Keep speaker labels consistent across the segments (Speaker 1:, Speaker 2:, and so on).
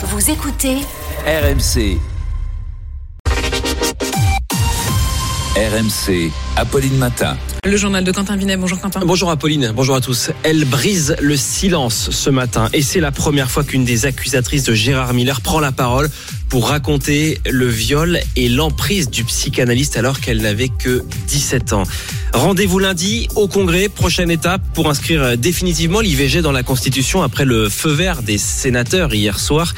Speaker 1: Vous écoutez
Speaker 2: RMC. RMC, Apolline Matin.
Speaker 3: Le journal de Quentin Vinet. Bonjour Quentin.
Speaker 4: Bonjour Apolline, bonjour à tous. Elle brise le silence ce matin et c'est la première fois qu'une des accusatrices de Gérard Miller prend la parole pour raconter le viol et l'emprise du psychanalyste alors qu'elle n'avait que 17 ans. Rendez-vous lundi au Congrès, prochaine étape pour inscrire définitivement l'IVG dans la Constitution après le feu vert des sénateurs hier soir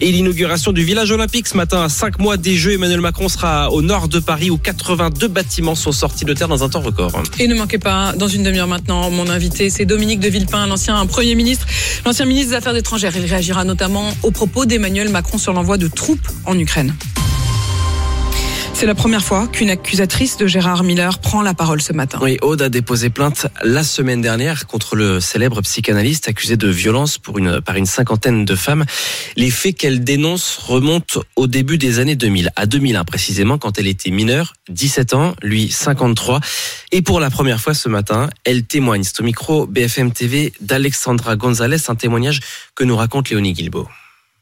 Speaker 4: et l'inauguration du village olympique ce matin à 5 mois des Jeux. Emmanuel Macron sera au nord de Paris où 82 bâtiments sont sortis de terre dans un temps record.
Speaker 3: Et ne manquez pas, dans une demi-heure maintenant, mon invité, c'est Dominique de Villepin, l'ancien Premier ministre, l'ancien ministre des Affaires étrangères. Il réagira notamment aux propos d'Emmanuel Macron sur l'envoi de troupes en Ukraine. C'est la première fois qu'une accusatrice de Gérard Miller prend la parole ce matin.
Speaker 4: Oui, Aude a déposé plainte la semaine dernière contre le célèbre psychanalyste accusé de violence pour une, par une cinquantaine de femmes. Les faits qu'elle dénonce remontent au début des années 2000, à 2001 précisément, quand elle était mineure, 17 ans, lui 53. Et pour la première fois ce matin, elle témoigne. C'est au micro BFM TV d'Alexandra Gonzalez, un témoignage que nous raconte Léonie Guilbeault.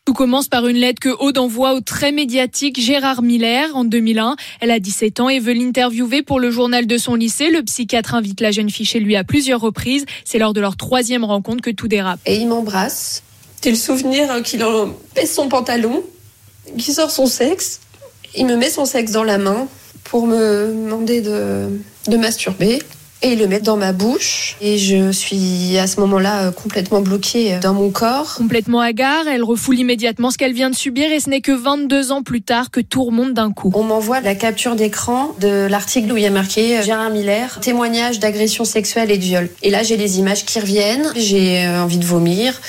Speaker 5: Tout commence par une lettre que Aude envoie au très médiatique Gérard Miller en 2001. Elle a 17 ans et veut l'interviewer pour le journal de son lycée. Le psychiatre invite la jeune fille chez lui à plusieurs reprises. C'est lors de leur troisième rencontre que tout dérape.
Speaker 6: Et il m'embrasse. J'ai le souvenir qu'il en pèse son pantalon, qu'il sort son sexe. Il me met son sexe dans la main pour me demander de, de masturber et le met dans ma bouche. Et je suis à ce moment-là complètement bloquée dans mon corps.
Speaker 5: Complètement hagard, elle refoule immédiatement ce qu'elle vient de subir et ce n'est que 22 ans plus tard que tout remonte d'un coup.
Speaker 6: On m'envoie la capture d'écran de l'article où il y a marqué Gérard Miller, témoignage d'agression sexuelle et de viol. Et là, j'ai les images qui reviennent, j'ai envie de vomir.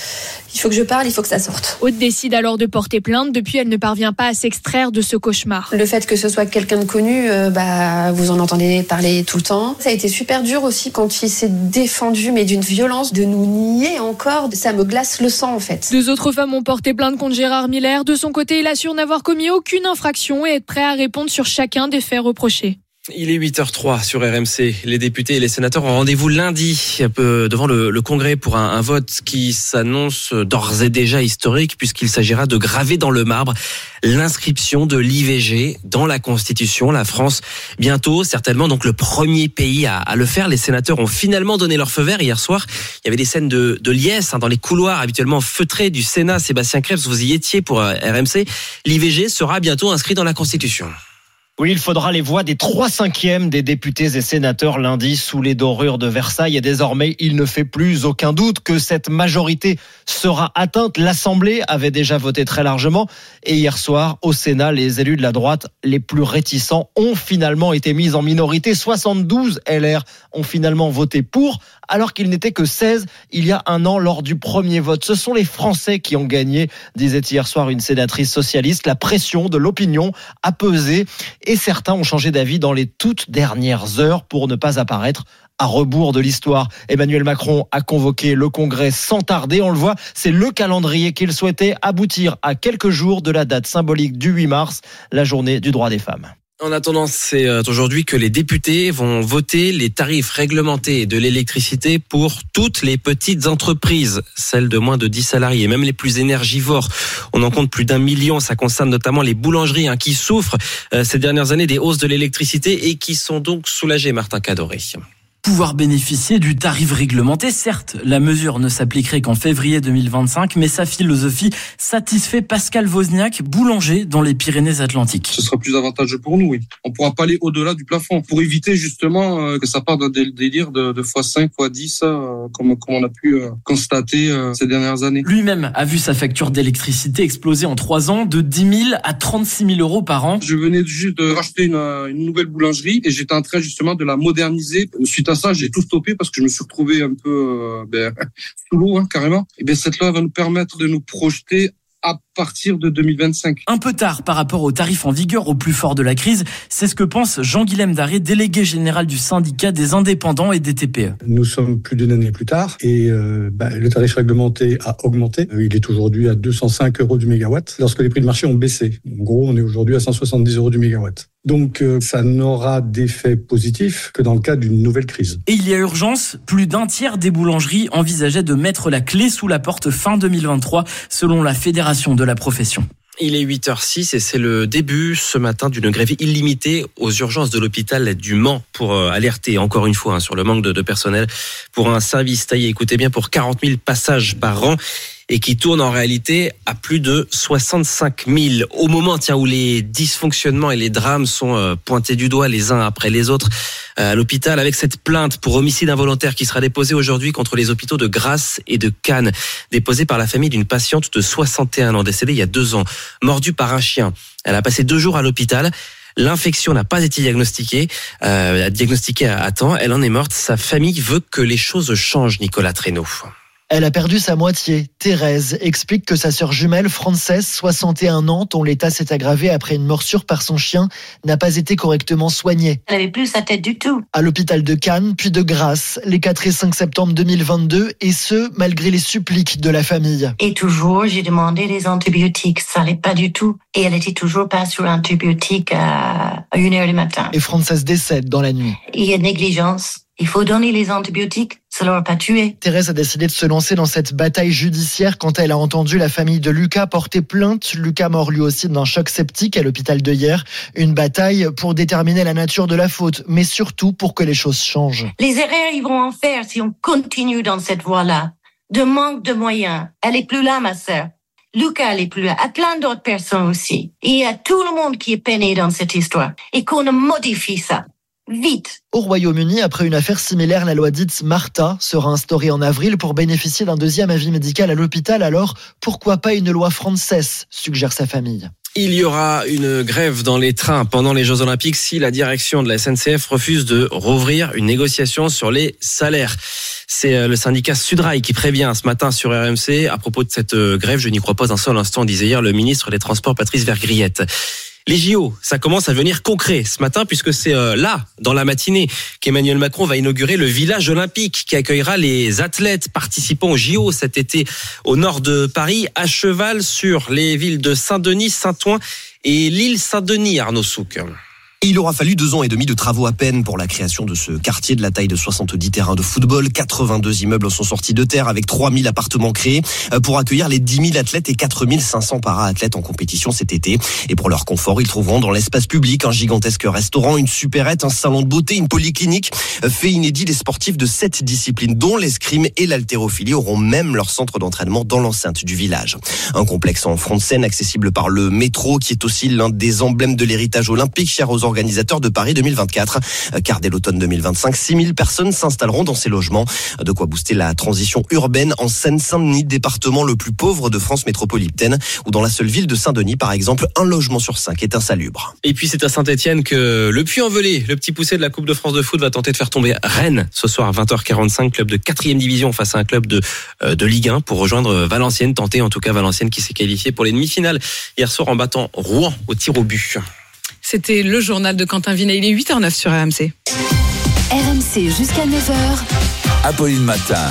Speaker 6: Il faut que je parle, il faut que ça sorte.
Speaker 5: Aude décide alors de porter plainte. Depuis, elle ne parvient pas à s'extraire de ce cauchemar.
Speaker 6: Le fait que ce soit quelqu'un de connu, euh, bah, vous en entendez parler tout le temps. Ça a été super dur aussi quand il s'est défendu, mais d'une violence, de nous nier encore. Ça me glace le sang en fait.
Speaker 5: Deux autres femmes ont porté plainte contre Gérard Miller. De son côté, il assure n'avoir commis aucune infraction et être prêt à répondre sur chacun des faits reprochés.
Speaker 4: Il est 8h03 sur RMC. Les députés et les sénateurs ont rendez-vous lundi devant le, le Congrès pour un, vote qui s'annonce d'ores et déjà historique puisqu'il s'agira de graver dans le marbre l'inscription de l'IVG dans la Constitution. La France bientôt, certainement donc le premier pays à, à, le faire. Les sénateurs ont finalement donné leur feu vert hier soir. Il y avait des scènes de, de liesse hein, dans les couloirs habituellement feutrés du Sénat. Sébastien Krebs, vous y étiez pour euh, RMC. L'IVG sera bientôt inscrit dans la Constitution.
Speaker 7: Oui, il faudra les voix des trois cinquièmes des députés et sénateurs lundi sous les dorures de Versailles. Et désormais, il ne fait plus aucun doute que cette majorité sera atteinte. L'Assemblée avait déjà voté très largement. Et hier soir, au Sénat, les élus de la droite les plus réticents ont finalement été mis en minorité. 72 LR ont finalement voté pour, alors qu'il n'était que 16 il y a un an lors du premier vote. Ce sont les Français qui ont gagné, disait hier soir une sénatrice socialiste. La pression de l'opinion a pesé et certains ont changé d'avis dans les toutes dernières heures pour ne pas apparaître à rebours de l'histoire. Emmanuel Macron a convoqué le Congrès sans tarder. On le voit, c'est le calendrier qu'il souhaitait aboutir à quelques jours de la date symbolique du 8 mars, la journée du droit des femmes.
Speaker 4: En attendant, c'est aujourd'hui que les députés vont voter les tarifs réglementés de l'électricité pour toutes les petites entreprises, celles de moins de 10 salariés, même les plus énergivores. On en compte plus d'un million. Ça concerne notamment les boulangeries hein, qui souffrent euh, ces dernières années des hausses de l'électricité et qui sont donc soulagées, Martin Cadoré
Speaker 8: pouvoir bénéficier du tarif réglementé. Certes, la mesure ne s'appliquerait qu'en février 2025, mais sa philosophie satisfait Pascal Wozniak, boulanger dans les Pyrénées-Atlantiques.
Speaker 9: Ce sera plus avantageux pour nous, oui. On pourra pas aller au-delà du plafond pour éviter justement euh, que ça parte d'un délire de, de x5, x10, euh, comme, comme on a pu euh, constater ces dernières années.
Speaker 8: Lui-même a vu sa facture d'électricité exploser en trois ans de 10 000 à 36 000 euros par an.
Speaker 9: Je venais juste de racheter une, une nouvelle boulangerie et j'étais en train justement de la moderniser suite à ça, j'ai tout stoppé parce que je me suis retrouvé un peu euh, ben, sous l'eau, hein, carrément. Et bien cette loi va nous permettre de nous projeter à partir de 2025.
Speaker 8: Un peu tard par rapport aux tarifs en vigueur au plus fort de la crise, c'est ce que pense Jean-Guilhem Daré, délégué général du syndicat des indépendants et des TPE.
Speaker 10: Nous sommes plus d'une année plus tard et euh, bah, le tarif réglementé a augmenté. Il est aujourd'hui à 205 euros du mégawatt lorsque les prix de marché ont baissé. En gros, on est aujourd'hui à 170 euros du mégawatt. Donc euh, ça n'aura d'effet positif que dans le cas d'une nouvelle crise.
Speaker 8: Et il y a urgence, plus d'un tiers des boulangeries envisageaient de mettre la clé sous la porte fin 2023, selon la Fédération de la profession.
Speaker 4: Il est 8h06 et c'est le début ce matin d'une grève illimitée aux urgences de l'hôpital du Mans pour euh, alerter encore une fois hein, sur le manque de, de personnel pour un service taillé, écoutez bien, pour 40 000 passages par an et qui tourne en réalité à plus de 65 000. Au moment tiens, où les dysfonctionnements et les drames sont euh, pointés du doigt les uns après les autres euh, à l'hôpital, avec cette plainte pour homicide involontaire qui sera déposée aujourd'hui contre les hôpitaux de Grasse et de Cannes, déposée par la famille d'une patiente de 61 ans décédée il y a deux ans, mordue par un chien. Elle a passé deux jours à l'hôpital. L'infection n'a pas été diagnostiquée, euh, diagnostiquée à temps. Elle en est morte. Sa famille veut que les choses changent, Nicolas Traîneau.
Speaker 1: Elle a perdu sa moitié. Thérèse explique que sa sœur jumelle, Frances, 61 ans, dont l'état s'est aggravé après une morsure par son chien, n'a pas été correctement soignée.
Speaker 11: Elle avait plus sa tête du tout.
Speaker 1: À l'hôpital de Cannes, puis de Grasse, les 4 et 5 septembre 2022, et ce, malgré les suppliques de la famille.
Speaker 11: Et toujours, j'ai demandé des antibiotiques. Ça n'allait pas du tout. Et elle était toujours pas sur antibiotiques à 1h du matin.
Speaker 1: Et Frances décède dans la nuit.
Speaker 11: Il y a négligence. Il faut donner les antibiotiques, ça l'aura pas tué.
Speaker 1: Thérèse a décidé de se lancer dans cette bataille judiciaire quand elle a entendu la famille de Lucas porter plainte. Lucas mort lui aussi d'un choc septique à l'hôpital de hier. Une bataille pour déterminer la nature de la faute, mais surtout pour que les choses changent.
Speaker 11: Les erreurs, ils vont en faire si on continue dans cette voie-là. De manque de moyens. Elle est plus là, ma sœur. Lucas, elle est plus là. À plein d'autres personnes aussi. Et il y a tout le monde qui est peiné dans cette histoire. Et qu'on modifie ça. Vite.
Speaker 1: Au Royaume-Uni, après une affaire similaire, la loi dite Martha sera instaurée en avril pour bénéficier d'un deuxième avis médical à l'hôpital. Alors, pourquoi pas une loi française suggère sa famille.
Speaker 4: Il y aura une grève dans les trains pendant les Jeux Olympiques si la direction de la SNCF refuse de rouvrir une négociation sur les salaires. C'est euh, le syndicat Sudrail qui prévient ce matin sur RMC à propos de cette euh, grève. Je n'y crois pas un seul instant, disait hier le ministre des Transports Patrice Vergriette. Les JO, ça commence à devenir concret ce matin puisque c'est euh, là, dans la matinée, qu'Emmanuel Macron va inaugurer le village olympique qui accueillera les athlètes participant aux JO cet été au nord de Paris, à cheval sur les villes de Saint-Denis, Saint-Ouen et l'île Saint-Denis, Arnaud Souk.
Speaker 12: Et il aura fallu deux ans et demi de travaux à peine pour la création de ce quartier de la taille de 70 terrains de football. 82 immeubles sont sortis de terre avec 3000 appartements créés euh, pour accueillir les 10 000 athlètes et 4500 para-athlètes en compétition cet été. Et pour leur confort, ils trouveront dans l'espace public un gigantesque restaurant, une supérette, un salon de beauté, une polyclinique. Euh, Fait inédit, les sportifs de sept disciplines, dont l'escrime et l'haltérophilie, auront même leur centre d'entraînement dans l'enceinte du village. Un complexe en front de scène accessible par le métro, qui est aussi l'un des emblèmes de l'héritage olympique cher aux organisateurs de Paris 2024. Car dès l'automne 2025, 6000 personnes s'installeront dans ces logements. De quoi booster la transition urbaine en Seine-Saint-Denis, département le plus pauvre de France métropolitaine, où dans la seule ville de Saint-Denis, par exemple, un logement sur cinq est insalubre.
Speaker 4: Et puis c'est à Saint-Etienne que le Puy-en-Velay, le petit poussé de la Coupe de France de foot, va tenter de faire tomber Rennes ce soir à 20h45, club de 4 division face à un club de, euh, de Ligue 1 pour rejoindre Valenciennes, tenter en tout cas Valenciennes qui s'est qualifié pour les demi-finales hier soir en battant Rouen au tir au but.
Speaker 3: C'était le journal de Quentin Vinet. Il est 8h09 sur RMC.
Speaker 13: RMC jusqu'à 9h.
Speaker 2: Apolline Matin.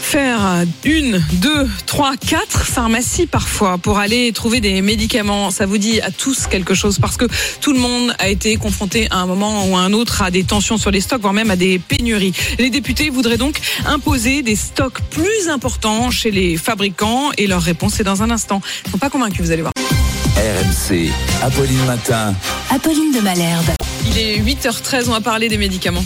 Speaker 3: Faire une, deux, trois, quatre pharmacies parfois pour aller trouver des médicaments, ça vous dit à tous quelque chose parce que tout le monde a été confronté à un moment ou à un autre à des tensions sur les stocks, voire même à des pénuries. Les députés voudraient donc imposer des stocks plus importants chez les fabricants et leur réponse est dans un instant. Ils sont pas convaincus, vous allez voir.
Speaker 2: RMC, Apolline Matin.
Speaker 13: Apolline de Malherbe.
Speaker 3: Il est 8h13, on va parler des médicaments.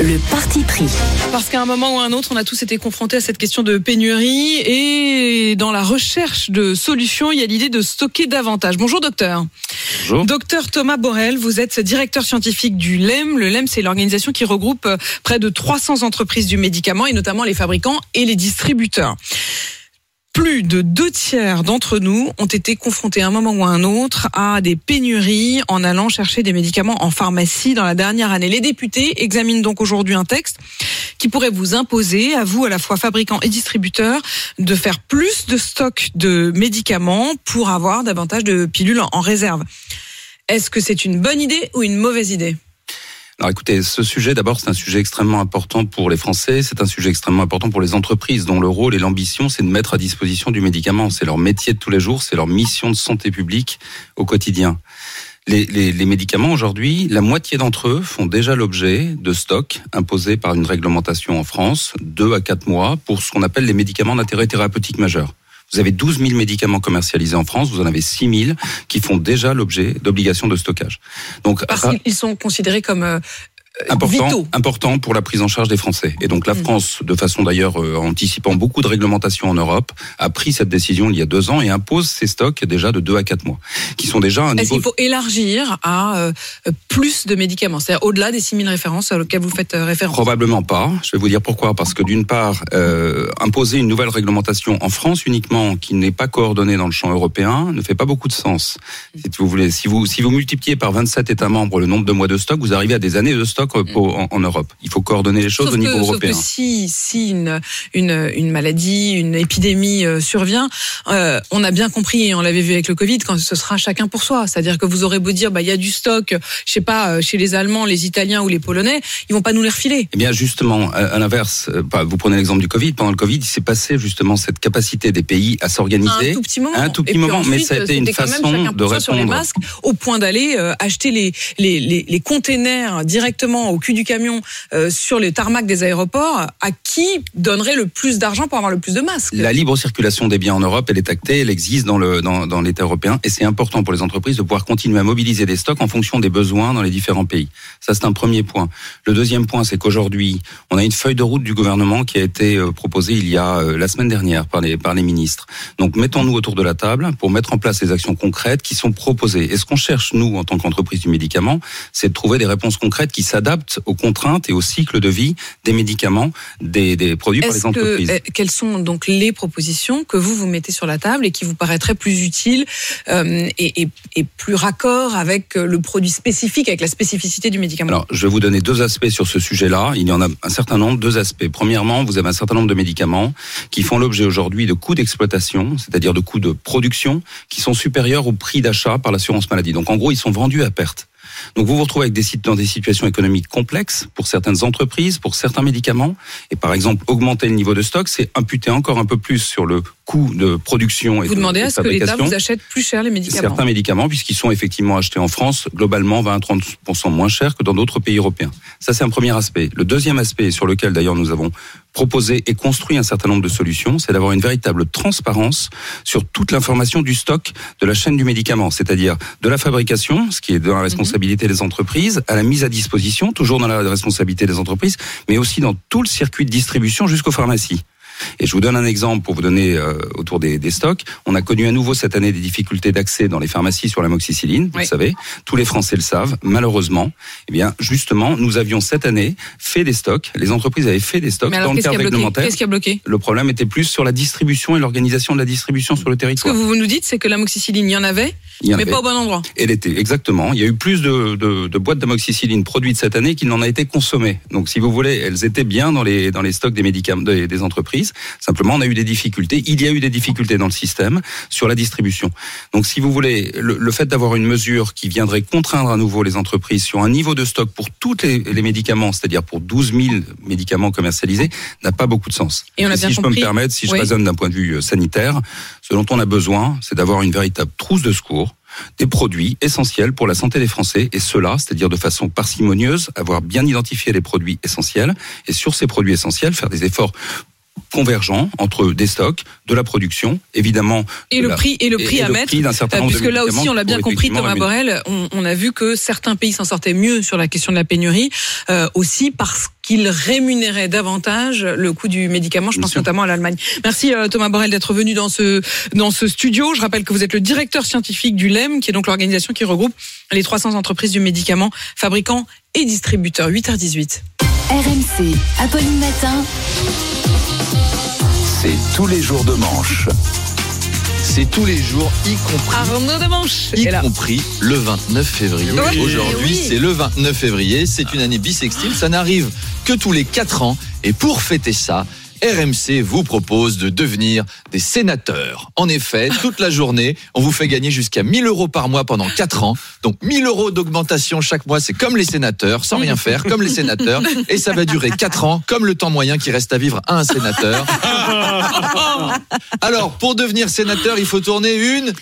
Speaker 13: Le parti pris.
Speaker 3: Parce qu'à un moment ou à un autre, on a tous été confrontés à cette question de pénurie et dans la recherche de solutions, il y a l'idée de stocker davantage. Bonjour docteur.
Speaker 4: Bonjour.
Speaker 3: Docteur Thomas Borel, vous êtes directeur scientifique du LEM. Le LEM, c'est l'organisation qui regroupe près de 300 entreprises du médicament et notamment les fabricants et les distributeurs plus de deux tiers d'entre nous ont été confrontés à un moment ou à un autre à des pénuries en allant chercher des médicaments en pharmacie dans la dernière année. Les députés examinent donc aujourd'hui un texte qui pourrait vous imposer, à vous, à la fois fabricants et distributeurs, de faire plus de stock de médicaments pour avoir davantage de pilules en réserve. Est-ce que c'est une bonne idée ou une mauvaise idée?
Speaker 14: Alors écoutez, ce sujet d'abord c'est un sujet extrêmement important pour les Français, c'est un sujet extrêmement important pour les entreprises dont le rôle et l'ambition c'est de mettre à disposition du médicament, c'est leur métier de tous les jours, c'est leur mission de santé publique au quotidien. Les, les, les médicaments aujourd'hui, la moitié d'entre eux font déjà l'objet de stocks imposés par une réglementation en France, deux à quatre mois, pour ce qu'on appelle les médicaments d'intérêt thérapeutique majeur. Vous avez 12 000 médicaments commercialisés en France, vous en avez 6 000 qui font déjà l'objet d'obligations de stockage. Donc,
Speaker 3: Parce qu'ils sont considérés comme euh,
Speaker 14: important,
Speaker 3: vitaux.
Speaker 14: important pour la prise en charge des Français. Et donc la
Speaker 3: Mm.
Speaker 14: France, de façon d'ailleurs euh, anticipant beaucoup de réglementations en Europe, a pris cette décision il y a deux ans et impose ces stocks déjà de deux à quatre mois, qui sont déjà un
Speaker 3: Est-ce
Speaker 14: niveau
Speaker 3: qu'il faut élargir à euh, plus de médicaments C'est-à-dire au-delà des 6000 références auxquelles vous faites euh, référence?
Speaker 14: Probablement pas. Je vais vous dire pourquoi. Parce que d'une part, euh, imposer une nouvelle réglementation en France uniquement, qui n'est pas coordonnée dans le champ européen, ne fait pas beaucoup de sens. Si vous voulez, si vous si vous multipliez par 27 États membres le nombre de mois de stock, vous arrivez à des années de stock pour- en, en Europe. Il faut coordonner les choses
Speaker 3: Sauf
Speaker 14: au niveau
Speaker 3: que, sauf
Speaker 14: européen.
Speaker 3: que si, si une, une, une maladie, une épidémie euh, survient, euh, on a bien compris et on l'avait vu avec le Covid, quand ce sera chacun pour soi. C'est-à-dire que vous aurez beau dire, bah il y a du stock, je sais pas, euh, chez les Allemands, les Italiens ou les Polonais, ils vont pas nous les refiler.
Speaker 14: Eh bien, justement, à, à l'inverse, bah, vous prenez l'exemple du Covid. Pendant le Covid, il s'est passé justement cette capacité des pays à s'organiser.
Speaker 3: Un tout petit moment.
Speaker 14: Un tout
Speaker 3: Et
Speaker 14: petit moment, mais ça a été une façon de
Speaker 3: soi sur les
Speaker 14: répondre.
Speaker 3: masques, au point d'aller euh, acheter les, les, les, les containers directement au cul du camion euh, sur les tarmacs des aéroports. À qui donnerait le plus d'argent pour avoir le plus de masques?
Speaker 14: La libre circulation des biens en Europe, elle est actée, elle existe dans le dans, dans l'État européen, et c'est important pour les entreprises de pouvoir continuer à mobiliser des stocks en fonction des besoins dans les différents pays. Ça, c'est un premier point. Le deuxième point, c'est qu'aujourd'hui, on a une feuille de route du gouvernement qui a été euh, proposée il y a euh, la semaine dernière par les par les ministres. Donc, mettons-nous autour de la table pour mettre en place les actions concrètes qui sont proposées. Et ce qu'on cherche nous en tant qu'entreprise du médicament, c'est de trouver des réponses concrètes qui s'adaptent aux contraintes et au cycle de vie des médicaments, des, des produits par les entreprises.
Speaker 3: que euh, quelles sont donc les propositions que vous vous mettez sur la table et qui vous paraîtraient plus utiles euh, et, et, et plus raccord avec euh, le produit spécifique, avec la spécificité du médicament?
Speaker 14: Alors, je vais vous donner deux aspects sur ce sujet-là. Il y en a un certain nombre, deux aspects. Premièrement, vous avez un certain nombre de médicaments qui font l'objet aujourd'hui de coûts d'exploitation, c'est-à-dire de coûts de production, qui sont supérieurs au prix d'achat par l'assurance maladie. Donc, en gros, ils sont vendus à perte. Donc vous vous retrouvez avec des sites dans des situations économiques complexes pour certaines entreprises, pour certains médicaments. Et par exemple, augmenter le niveau de stock, c'est imputer encore un peu plus sur le coût de production et
Speaker 3: Vous
Speaker 14: de,
Speaker 3: demandez
Speaker 14: de
Speaker 3: à ce que l'État vous achète plus cher les médicaments.
Speaker 14: certains médicaments, puisqu'ils sont effectivement achetés en France, globalement 20 à 30% moins chers que dans d'autres pays européens. Ça, c'est un premier aspect. Le deuxième aspect, sur lequel d'ailleurs nous avons proposé et construit un certain nombre de solutions, c'est d'avoir une véritable transparence sur toute l'information du stock de la chaîne du médicament, c'est-à-dire de la fabrication, ce qui est dans la responsabilité des entreprises, à la mise à disposition, toujours dans la responsabilité des entreprises, mais aussi dans tout le circuit de distribution jusqu'aux pharmacies. Et je vous donne un exemple pour vous donner euh, autour des, des stocks. On a connu à nouveau cette année des difficultés d'accès dans les pharmacies sur l'amoxicilline, vous le savez. Tous les Français le savent, malheureusement. Eh bien, justement, nous avions cette année fait des stocks. Les entreprises avaient fait des stocks
Speaker 3: Mais alors,
Speaker 14: dans le cadre réglementaire.
Speaker 3: Qu'est-ce qui a bloqué
Speaker 14: Le problème était plus sur la distribution et l'organisation de la distribution sur le
Speaker 3: Ce que
Speaker 14: territoire.
Speaker 3: vous nous dites, c'est que l'amoxicilline, il y en avait, mais
Speaker 14: avait.
Speaker 3: pas au bon endroit.
Speaker 14: Et l'été, exactement. Il y a eu plus de, de, de boîtes d'amoxicilline produites cette année qu'il n'en a été consommé. Donc, si vous voulez, elles étaient bien dans les, dans les stocks des médicaments des, des entreprises. Simplement, on a eu des difficultés. Il y a eu des difficultés dans le système sur la distribution. Donc, si vous voulez, le, le fait d'avoir une mesure qui viendrait contraindre à nouveau les entreprises sur un niveau de stock pour tous les, les médicaments, c'est-à-dire pour 12 000 médicaments commercialisés, n'a pas beaucoup de sens.
Speaker 3: Et on a bien
Speaker 14: si je peux
Speaker 3: compris-
Speaker 14: me permettre, si je
Speaker 3: Oui.
Speaker 14: raisonne d'un point de vue euh, sanitaire, ce dont on a besoin, c'est d'avoir une véritable trousse de secours des produits essentiels pour la santé des Français, et cela, c'est-à-dire de façon parcimonieuse, avoir bien identifié les produits essentiels, et sur ces produits essentiels, faire des efforts convergents entre des stocks, de la production, évidemment.
Speaker 3: Et le
Speaker 14: la-
Speaker 3: prix et le prix à mettre,
Speaker 14: d'un certain nombre
Speaker 3: puisque là aussi on l'a bien compris, Thomas. Borrell, on, on a vu que certains pays s'en sortaient mieux sur la question de la pénurie, euh, aussi parce qu'ils rémunéraient davantage le coût du médicament. Je pense notamment à l'Allemagne. Merci euh, Thomas Borrell d'être venu dans ce dans ce studio. Je rappelle que vous êtes le directeur scientifique du LEM, qui est donc l'organisation qui regroupe les 300 entreprises du médicament, fabricants et distributeurs. 8h18.
Speaker 13: RMC, Apolline Matin.
Speaker 2: C'est tous les jours de manche.
Speaker 15: C'est tous les jours, y compris,
Speaker 3: Arnaud de Manche
Speaker 15: y compris le 29 février.
Speaker 3: Oui,
Speaker 15: Aujourd'hui,
Speaker 3: oui.
Speaker 15: c'est le 29 février. C'est une année bissextile. Ça n'arrive que tous les 4 ans. Et pour fêter ça, RMC vous propose de devenir des sénateurs. En effet, toute la journée, on vous fait gagner jusqu'à 1000 euros par mois pendant 4 ans. Donc 1000 euros d'augmentation chaque mois, c'est comme les sénateurs, sans rien faire, comme les sénateurs. Et ça va durer 4 ans, comme le temps moyen qui reste à vivre à un sénateur. Alors, pour devenir sénateur, il faut tourner une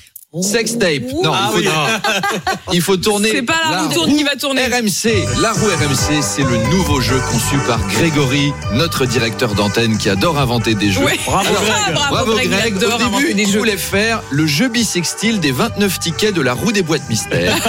Speaker 15: Sextape. Non,
Speaker 3: Ah
Speaker 15: il, faut, il faut tourner.
Speaker 3: C'est pas la roue tourne qui va tourner.
Speaker 15: RMC, la roue RMC, c'est le nouveau jeu conçu par Grégory, notre directeur d'antenne qui adore inventer des jeux.
Speaker 3: Ouais. Bravo, Greg. Bravo, Greg, il adore
Speaker 15: Au début,
Speaker 3: des
Speaker 15: il
Speaker 3: jeux.
Speaker 15: voulait faire le jeu bisextile des 29 tickets de la roue des boîtes mystères.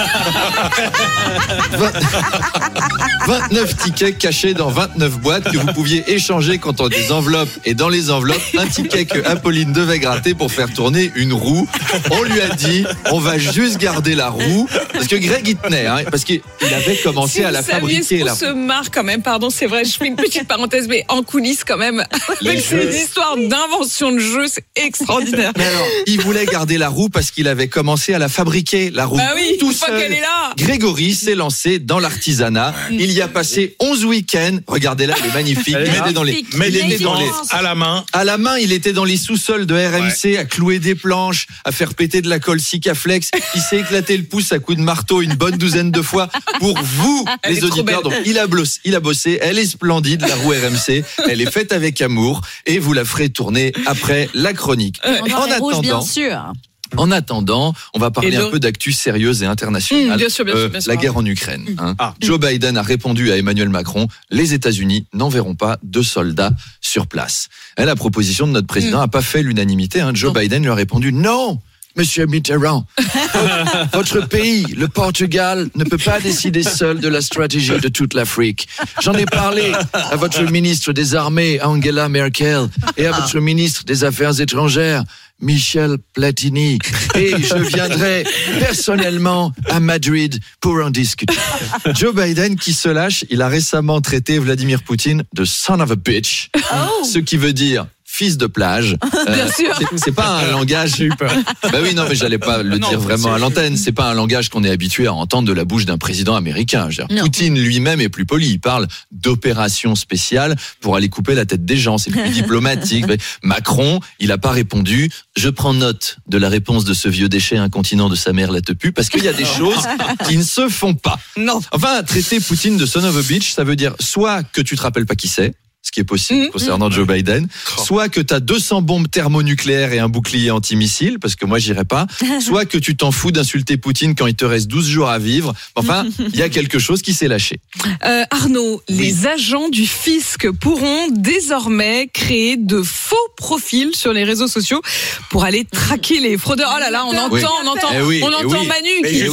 Speaker 15: 29 tickets cachés dans 29 boîtes que vous pouviez échanger contre des enveloppes et dans les enveloppes un ticket que Apolline devait gratter pour faire tourner une roue. On lui a dit on va juste garder la roue parce que Greg y tenait hein, parce qu'il avait commencé
Speaker 3: Si
Speaker 15: à la
Speaker 3: vous
Speaker 15: fabriquer la
Speaker 3: qu'on se marre quand même, pardon, c'est vrai, je fais une petite parenthèse, mais en coulisses quand même,
Speaker 15: Les
Speaker 3: avec
Speaker 15: jeux.
Speaker 3: ces histoires d'invention de jeux, c'est extraordinaire.
Speaker 15: Mais alors, il voulait garder la roue parce qu'il avait commencé à la fabriquer, la roue.
Speaker 3: Bah oui,
Speaker 15: tout seul.
Speaker 3: qu'elle est là.
Speaker 15: Grégory s'est lancé dans l'artisanat. Il y a passé 11 week-ends. Regardez-là, il est magnifique.
Speaker 16: Elle
Speaker 15: Il était dans les, il était dans les,
Speaker 16: à la main.
Speaker 15: à la main, il était dans les sous-sols de RMC à clouer des planches, à faire péter de la colle Sikaflex. Il s'est éclaté le pouce à coups de marteau une bonne douzaine de fois pour vous,
Speaker 3: Elle
Speaker 15: les auditeurs. Donc, il a, bossé, il a bossé. Elle est splendide, la roue RMC. Elle est faite avec amour et vous la ferez tourner après la chronique.
Speaker 17: Pendant les rouges, bien sûr.
Speaker 15: En attendant, on va parler un peu d'actu sérieuse et internationale.
Speaker 3: Mmh, bien sûr, bien sûr, bien sûr.
Speaker 15: La guerre en Ukraine. hein.
Speaker 16: Ah.
Speaker 15: Joe Biden a répondu à Emmanuel Macron les États-Unis n'enverront pas de soldats sur place. Et la proposition de notre président n'a pas fait l'unanimité. hein. Joe
Speaker 3: Mmh. Non.
Speaker 15: Biden lui a répondu non. Monsieur Mitterrand, votre pays, le Portugal, ne peut pas décider seul de la stratégie de toute l'Afrique. J'en ai parlé à votre ministre des Armées, Angela Merkel, et à votre ministre des Affaires étrangères, Michel Platini. Et je viendrai personnellement à Madrid pour en discuter. Joe Biden qui se lâche, il a récemment traité Vladimir Poutine de son of a bitch, ce qui veut dire fils de plage. Euh,
Speaker 3: Bien sûr.
Speaker 15: c'est- pas un langage. J'ai eu peur. Bah oui, non, mais j'allais pas le
Speaker 16: Non,
Speaker 15: dire vraiment à l'antenne. C'est pas un langage qu'on est habitué à entendre de la bouche d'un président américain. Je veux dire,
Speaker 17: Non.
Speaker 15: Poutine lui-même est plus poli. Il parle d'opération spéciale pour aller couper la tête des gens. C'est plus diplomatique. Mais Macron, il a pas répondu. Je prends note de la réponse de ce vieux déchet incontinent de sa mère la tepu parce qu'il y a des choses qui ne se font pas.
Speaker 3: Non.
Speaker 15: Enfin, traiter Poutine de son of a bitch, ça veut dire soit que tu te rappelles pas qui c'est, ce qui est possible
Speaker 3: Mhm.
Speaker 15: concernant Joe Biden, soit que tu as 200 bombes thermonucléaires et un bouclier antimissile, parce que moi j'irai pas, soit que tu t'en fous d'insulter Poutine quand il te reste 12 jours à vivre. Enfin, il y a quelque chose qui s'est lâché.
Speaker 3: Euh, Arnaud, les agents du fisc pourront désormais créer de faux profils sur les réseaux sociaux pour aller traquer les fraudeurs. Oh là là, on entend,
Speaker 15: Oui.
Speaker 3: on entend,
Speaker 15: Eh oui,
Speaker 3: on
Speaker 15: eh
Speaker 3: entend
Speaker 15: oui.
Speaker 3: Manu qui,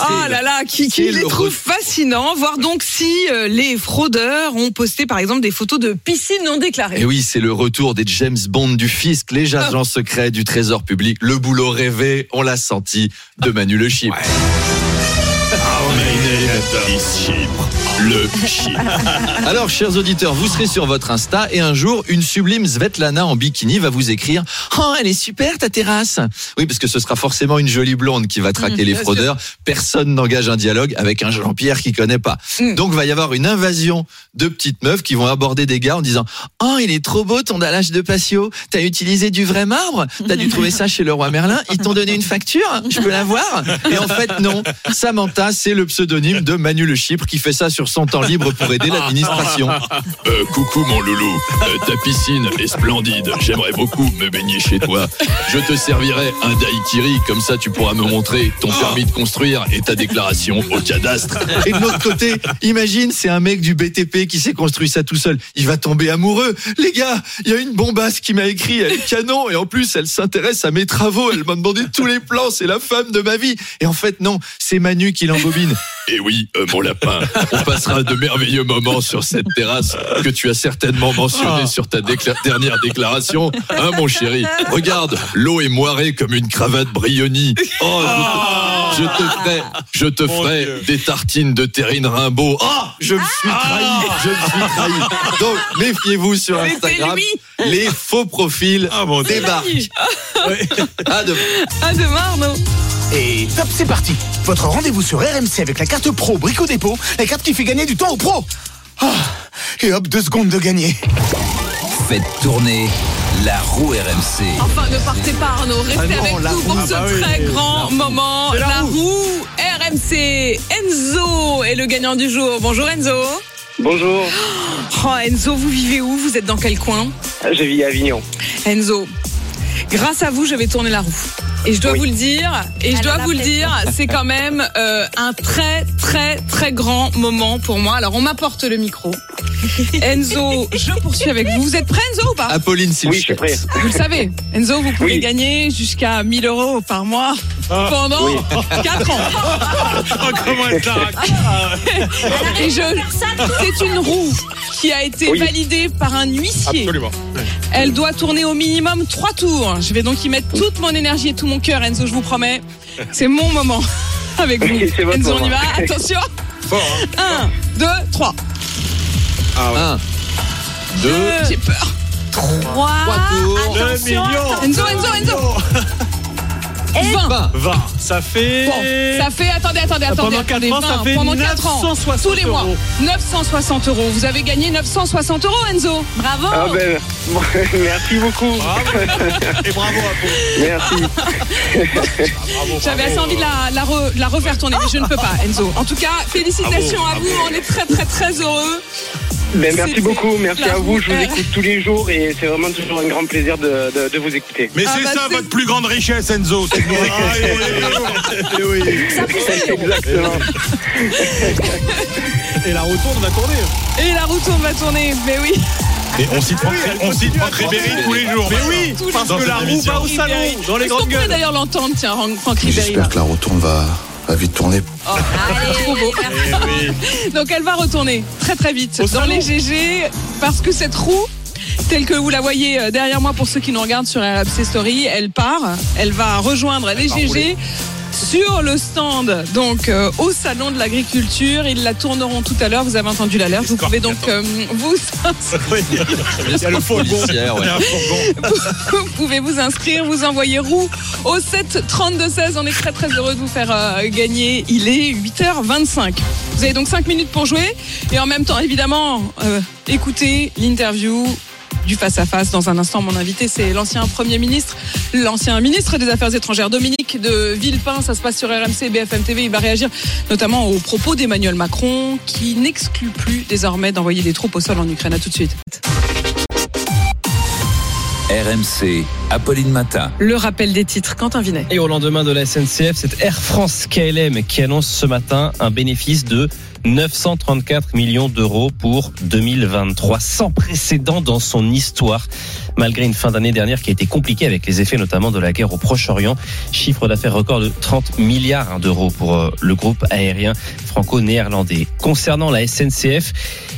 Speaker 3: Ah là là, qui, qui les
Speaker 15: le
Speaker 3: trouve fascinants. Voir donc si euh, les fraudeurs ont posté par exemple des photos de piscines non déclarées.
Speaker 15: Et oui, c'est le retour des James Bond du fisc, les agents secrets du trésor public, le boulot rêvé, on l'a senti, de Manu Le Le Chypre. Alors, chers auditeurs, vous serez sur votre Insta et un jour, une sublime Svetlana en bikini va vous écrire Oh, elle est super ta terrasse Oui, parce que ce sera forcément une jolie blonde qui va traquer les
Speaker 3: bien
Speaker 15: fraudeurs. Personne n'engage un dialogue avec un Jean-Pierre qui connaît pas.
Speaker 3: Mm.
Speaker 15: Donc, va y avoir une invasion de petites meufs qui vont aborder des gars en disant Oh, il est trop beau ton dallage de patio. T'as utilisé du vrai marbre T'as dû trouver ça chez le roi Merlin Ils t'ont donné une facture Je peux la voir? Et en fait, non. Samantha, c'est le pseudonyme de Manu Le Chypre qui fait ça sur son temps libre pour aider l'administration.
Speaker 18: Euh, coucou mon loulou, Euh, ta piscine est splendide, j'aimerais beaucoup me baigner chez toi. Je te servirai un daiquiri, comme ça tu pourras me montrer ton permis de construire et ta déclaration au cadastre.
Speaker 15: Et de l'autre côté, imagine, c'est un mec du BTP qui s'est construit ça tout seul. Il va tomber amoureux. Les gars, il y a une bombasse qui m'a écrit, elle est canon, et en plus, elle s'intéresse à mes travaux. Elle m'a demandé tous les plans, c'est la femme de ma vie. Et en fait, non, c'est Manu qui l'embobine.
Speaker 18: Et oui, euh, mon lapin, on passera de merveilleux moments sur cette terrasse que tu as certainement mentionné sur ta décla- dernière déclaration. Hein, mon chéri Regarde, l'eau est moirée comme une cravate Brioni. Oh, je te, je te ferai, je te ferai des tartines de terrine Rimbaud.
Speaker 15: Ah, je me suis trahi, je me suis trahi. Donc, méfiez-vous sur Instagram. Les faux profils
Speaker 16: Ah bon,
Speaker 15: débarquent. À demain.
Speaker 3: À demain Arnaud.
Speaker 19: Et top, c'est parti. Votre rendez-vous sur RMC avec la carte pro Brico Dépôt, la carte qui fait gagner du temps aux pros. Ah, et hop, deux secondes de gagner.
Speaker 2: Faites tourner la roue RMC.
Speaker 3: Enfin, ne partez pas Arnaud, restez
Speaker 19: Ah non,
Speaker 3: avec nous pour
Speaker 19: roue.
Speaker 3: ce
Speaker 19: Ah bah oui.
Speaker 3: très grand moment.
Speaker 19: La, roue.
Speaker 3: roue. RMC. Enzo est le gagnant du jour. Bonjour Enzo.
Speaker 20: Bonjour,
Speaker 3: Oh Enzo, vous vivez où? Vous êtes dans quel coin?
Speaker 20: Je vis à Avignon.
Speaker 3: Enzo, grâce à vous, je vais tourner la roue. Et je dois vous le dire, et je dois vous le dire, c'est quand même euh, un très très très grand moment pour moi. Alors on m'apporte le micro. Enzo, je poursuis avec vous. Vous êtes prêt Enzo ou pas?
Speaker 15: Apolline, s'il
Speaker 16: Oui, je suis prêt.
Speaker 3: Vous le savez, Enzo, vous pouvez
Speaker 16: Oui.
Speaker 3: gagner jusqu'à 1000 euros par mois pendant
Speaker 16: Oui.
Speaker 3: 4 ans. Et je, c'est une roue qui a été
Speaker 16: Oui.
Speaker 3: validée par un huissier.
Speaker 16: Absolument.
Speaker 3: Elle doit tourner au minimum 3 tours. Je vais donc y mettre toute mon énergie et tout mon cœur, Enzo, je vous promets. C'est mon moment avec vous. Enzo, on y va. Attention.
Speaker 16: Fort, hein.
Speaker 3: 1, 2, 3.
Speaker 15: Un, deux,
Speaker 3: J'ai peur.
Speaker 17: 3.
Speaker 15: tours.
Speaker 17: Attention.
Speaker 3: Enzo, Enzo, Enzo. 20.
Speaker 7: 20. Ça fait.
Speaker 3: Bon, ça fait, attendez, attendez, attendez.
Speaker 7: Pendant quatre
Speaker 3: attendez,
Speaker 7: ans, ça
Speaker 3: 20,
Speaker 7: fait
Speaker 3: pendant 4 ans,
Speaker 7: 960
Speaker 3: tous les mois.
Speaker 7: euros.
Speaker 3: 960 euros. Vous avez gagné 960 euros, Enzo.
Speaker 17: Bravo.
Speaker 16: Ah ben, merci beaucoup.
Speaker 7: Et bravo à vous.
Speaker 16: Merci.
Speaker 3: J'avais assez envie de la, la re- de la refaire tourner, mais je ne peux pas, Enzo. En tout cas, félicitations à vous. On est très, très, très heureux.
Speaker 16: Ben, merci beaucoup, merci à vous. Je vous écoute tous les jours et c'est vraiment toujours un grand plaisir de, de, de vous écouter.
Speaker 20: Mais
Speaker 3: Ah
Speaker 20: c'est
Speaker 3: bah,
Speaker 20: ça votre plus grande richesse, Enzo. c'est nous écouter. oui.
Speaker 16: Exactement.
Speaker 7: Et la retourne va tourner.
Speaker 3: Et la roue tourne va tourner, mais oui.
Speaker 20: Et on cite Franck, on cite Franck Ribéry tous les jours.
Speaker 7: Mais oui, parce
Speaker 20: Dans
Speaker 7: que la roue va au salon, dans les grandes
Speaker 3: pourrait
Speaker 7: gueules.
Speaker 3: d'ailleurs l'entendre, tiens, Franck Ribéry.
Speaker 21: J'espère que la retourne va, va vite tourner.
Speaker 3: Trop beau. Donc elle va retourner très très vite
Speaker 7: Au
Speaker 3: dans
Speaker 7: salon.
Speaker 3: les GG parce que cette roue telle que vous la voyez euh, derrière moi pour ceux qui nous regardent sur RMC Story, elle part, elle va rejoindre les GG sur le stand donc euh, au salon de l'agriculture, ils la tourneront tout à l'heure, vous avez entendu l'alerte, vous pouvez donc euh, vous
Speaker 7: Oui, Il y a le fourgon.
Speaker 3: Vous pouvez vous inscrire, vous envoyer roue au 7 32 16. On est très très heureux de vous faire euh, gagner. Il est 8h25. Vous avez donc 5 minutes pour jouer. Et en même temps évidemment euh, écoutez l'interview du face-à-face. Dans un instant, mon invité, c'est l'ancien Premier ministre, l'ancien ministre des Affaires étrangères, Dominique de Villepin. Ça se passe sur RMC et BFM TV. Il va réagir notamment aux propos d'Emmanuel Macron, qui n'exclut plus désormais d'envoyer des troupes au sol en Ukraine. À tout de suite.
Speaker 2: RMC, Apolline Matin.
Speaker 3: Le rappel des titres, Quentin Vinet.
Speaker 4: Et au lendemain de la SNCF, c'est Air France KLM qui annonce ce matin un bénéfice de 934 millions d'euros pour 2023, sans précédent dans son histoire, malgré une fin d'année dernière qui a été compliquée avec les effets notamment de la guerre au Proche-Orient. Chiffre d'affaires record de 30 milliards d'euros pour euh, le groupe aérien franco-néerlandais. Concernant la SNCF,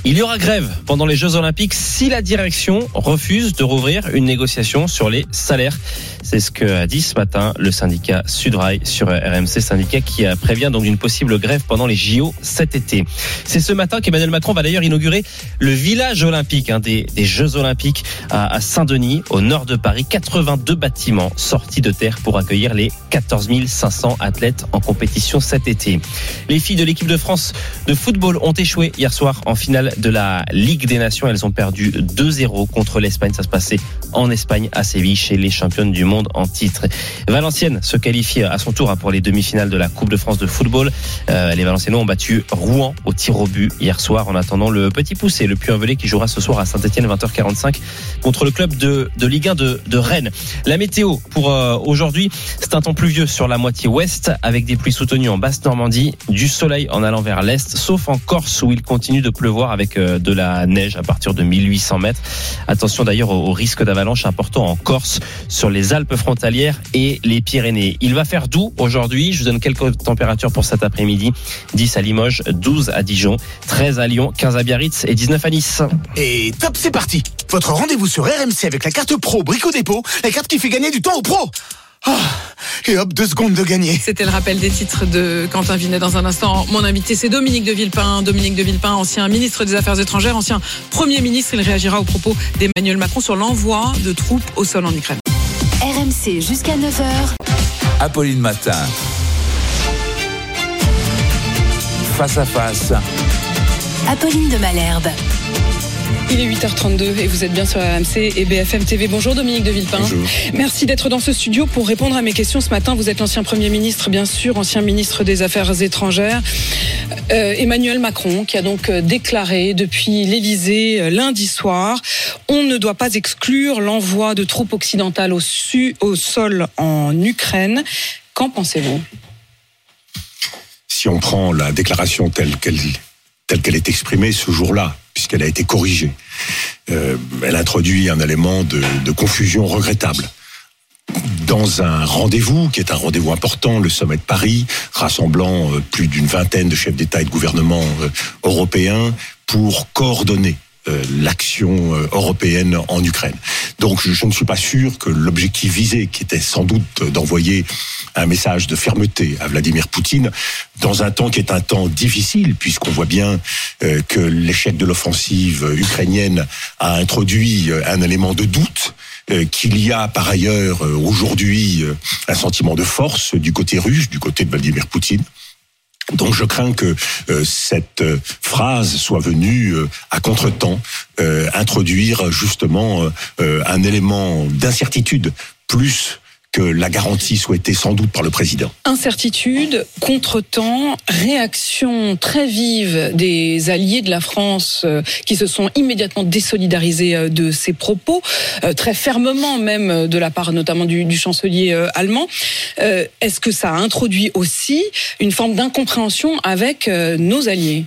Speaker 4: il y aura grève pendant les Jeux Olympiques si la direction refuse de rouvrir une négociation sur les salaires. C'est ce que a dit ce matin le syndicat Sudrail sur RMC, syndicat qui prévient donc d'une possible grève pendant les JO cet été. C'est ce matin qu'Emmanuel Macron va d'ailleurs inaugurer le village olympique des, des Jeux Olympiques à, à Saint-Denis, au nord de Paris. 82 bâtiments sortis de terre pour accueillir les 14 500 athlètes en compétition cet été. Les filles de l'équipe de France de football ont échoué hier soir en finale de la Ligue des Nations. Elles ont perdu 2-0 contre l'Espagne. Ça se passait en Espagne, à Séville, chez les championnes du monde en titre. Valenciennes se qualifie à son tour hein, pour les demi-finales de la Coupe de France de football. Euh, les Valenciennois ont battu Rouen au tir au but hier soir en attendant le petit poussé, le Puy-en-Velay qui jouera ce soir à Saint-Etienne 20h45 contre le club de, Ligue 1 de, de Rennes. La météo pour euh, aujourd'hui, c'est un temps pluvieux sur la moitié ouest avec des pluies soutenues en basse Normandie, du soleil en allant vers l'est, sauf en Corse où il continue de pleuvoir avec euh, de la neige à partir de 1800 mètres. Attention d'ailleurs au, au risque d'avalanche important en Corse, sur les Alpes frontalières et les Pyrénées. Il va faire doux aujourd'hui. Je vous donne quelques températures pour cet après-midi. 10 à Limoges, 12 à Dijon, 13 à Lyon, 15 à Biarritz et 19 à Nice.
Speaker 19: Et top, c'est parti Votre rendez-vous sur RMC avec la carte pro Brico Dépôt, la carte qui fait gagner du temps aux pros Ah, Et hop, deux secondes de gagner.
Speaker 3: C'était le rappel des titres de Quentin Vinet dans un instant. Mon invité, c'est Dominique de Villepin. Dominique de Villepin, ancien ministre des Affaires étrangères, ancien Premier ministre. Il réagira aux propos d'Emmanuel Macron sur l'envoi de troupes au sol en Ukraine.
Speaker 13: RMC jusqu'à 9h.
Speaker 2: Apolline Matin. Face à face.
Speaker 13: Apolline de Malherbe.
Speaker 3: Il est 8h32 et vous êtes bien sur RMC et BFM TV. Bonjour Dominique de Villepin.
Speaker 21: Bonjour.
Speaker 3: Merci d'être dans ce studio pour répondre à mes questions ce matin. Vous êtes l'ancien Premier ministre, bien sûr, ancien ministre des Affaires étrangères. Euh, Emmanuel Macron, qui a donc euh, déclaré depuis l'Élysée euh, lundi soir, on ne doit pas exclure l'envoi de troupes occidentales au, su- au sol en Ukraine. Qu'en pensez-vous?
Speaker 22: Si on prend la déclaration telle qu'elle telle qu'elle est exprimée ce jour-là, puisqu'elle a été corrigée, euh, elle introduit un élément de, de confusion regrettable. Dans un rendez-vous qui est un rendez-vous important, le sommet de Paris, rassemblant euh, plus d'une vingtaine de chefs d'État et de gouvernement euh, européens pour coordonner l'action euh, européenne en Ukraine. Donc je, je ne suis pas sûr que l'objectif visé, qui était sans doute d'envoyer un message de fermeté à Vladimir Poutine, dans un temps qui est un temps difficile, puisqu'on voit bien euh, que l'échec de l'offensive ukrainienne a introduit euh, un élément de doute, euh, qu'il y a par ailleurs euh, aujourd'hui euh, un sentiment de force du côté russe, du côté de Vladimir Poutine. Donc je crains que euh, cette euh, phrase soit venue euh, à contretemps euh, introduire justement un élément d'incertitude plus que la garantie souhaitée sans doute par le président.
Speaker 3: Incertitude, contretemps, réaction très vive des alliés de la France euh, qui se sont immédiatement désolidarisés euh, de ces propos, euh, très fermement même de la part notamment du, du chancelier allemand. Est-ce que ça a introduit aussi une forme d'incompréhension avec nos alliés?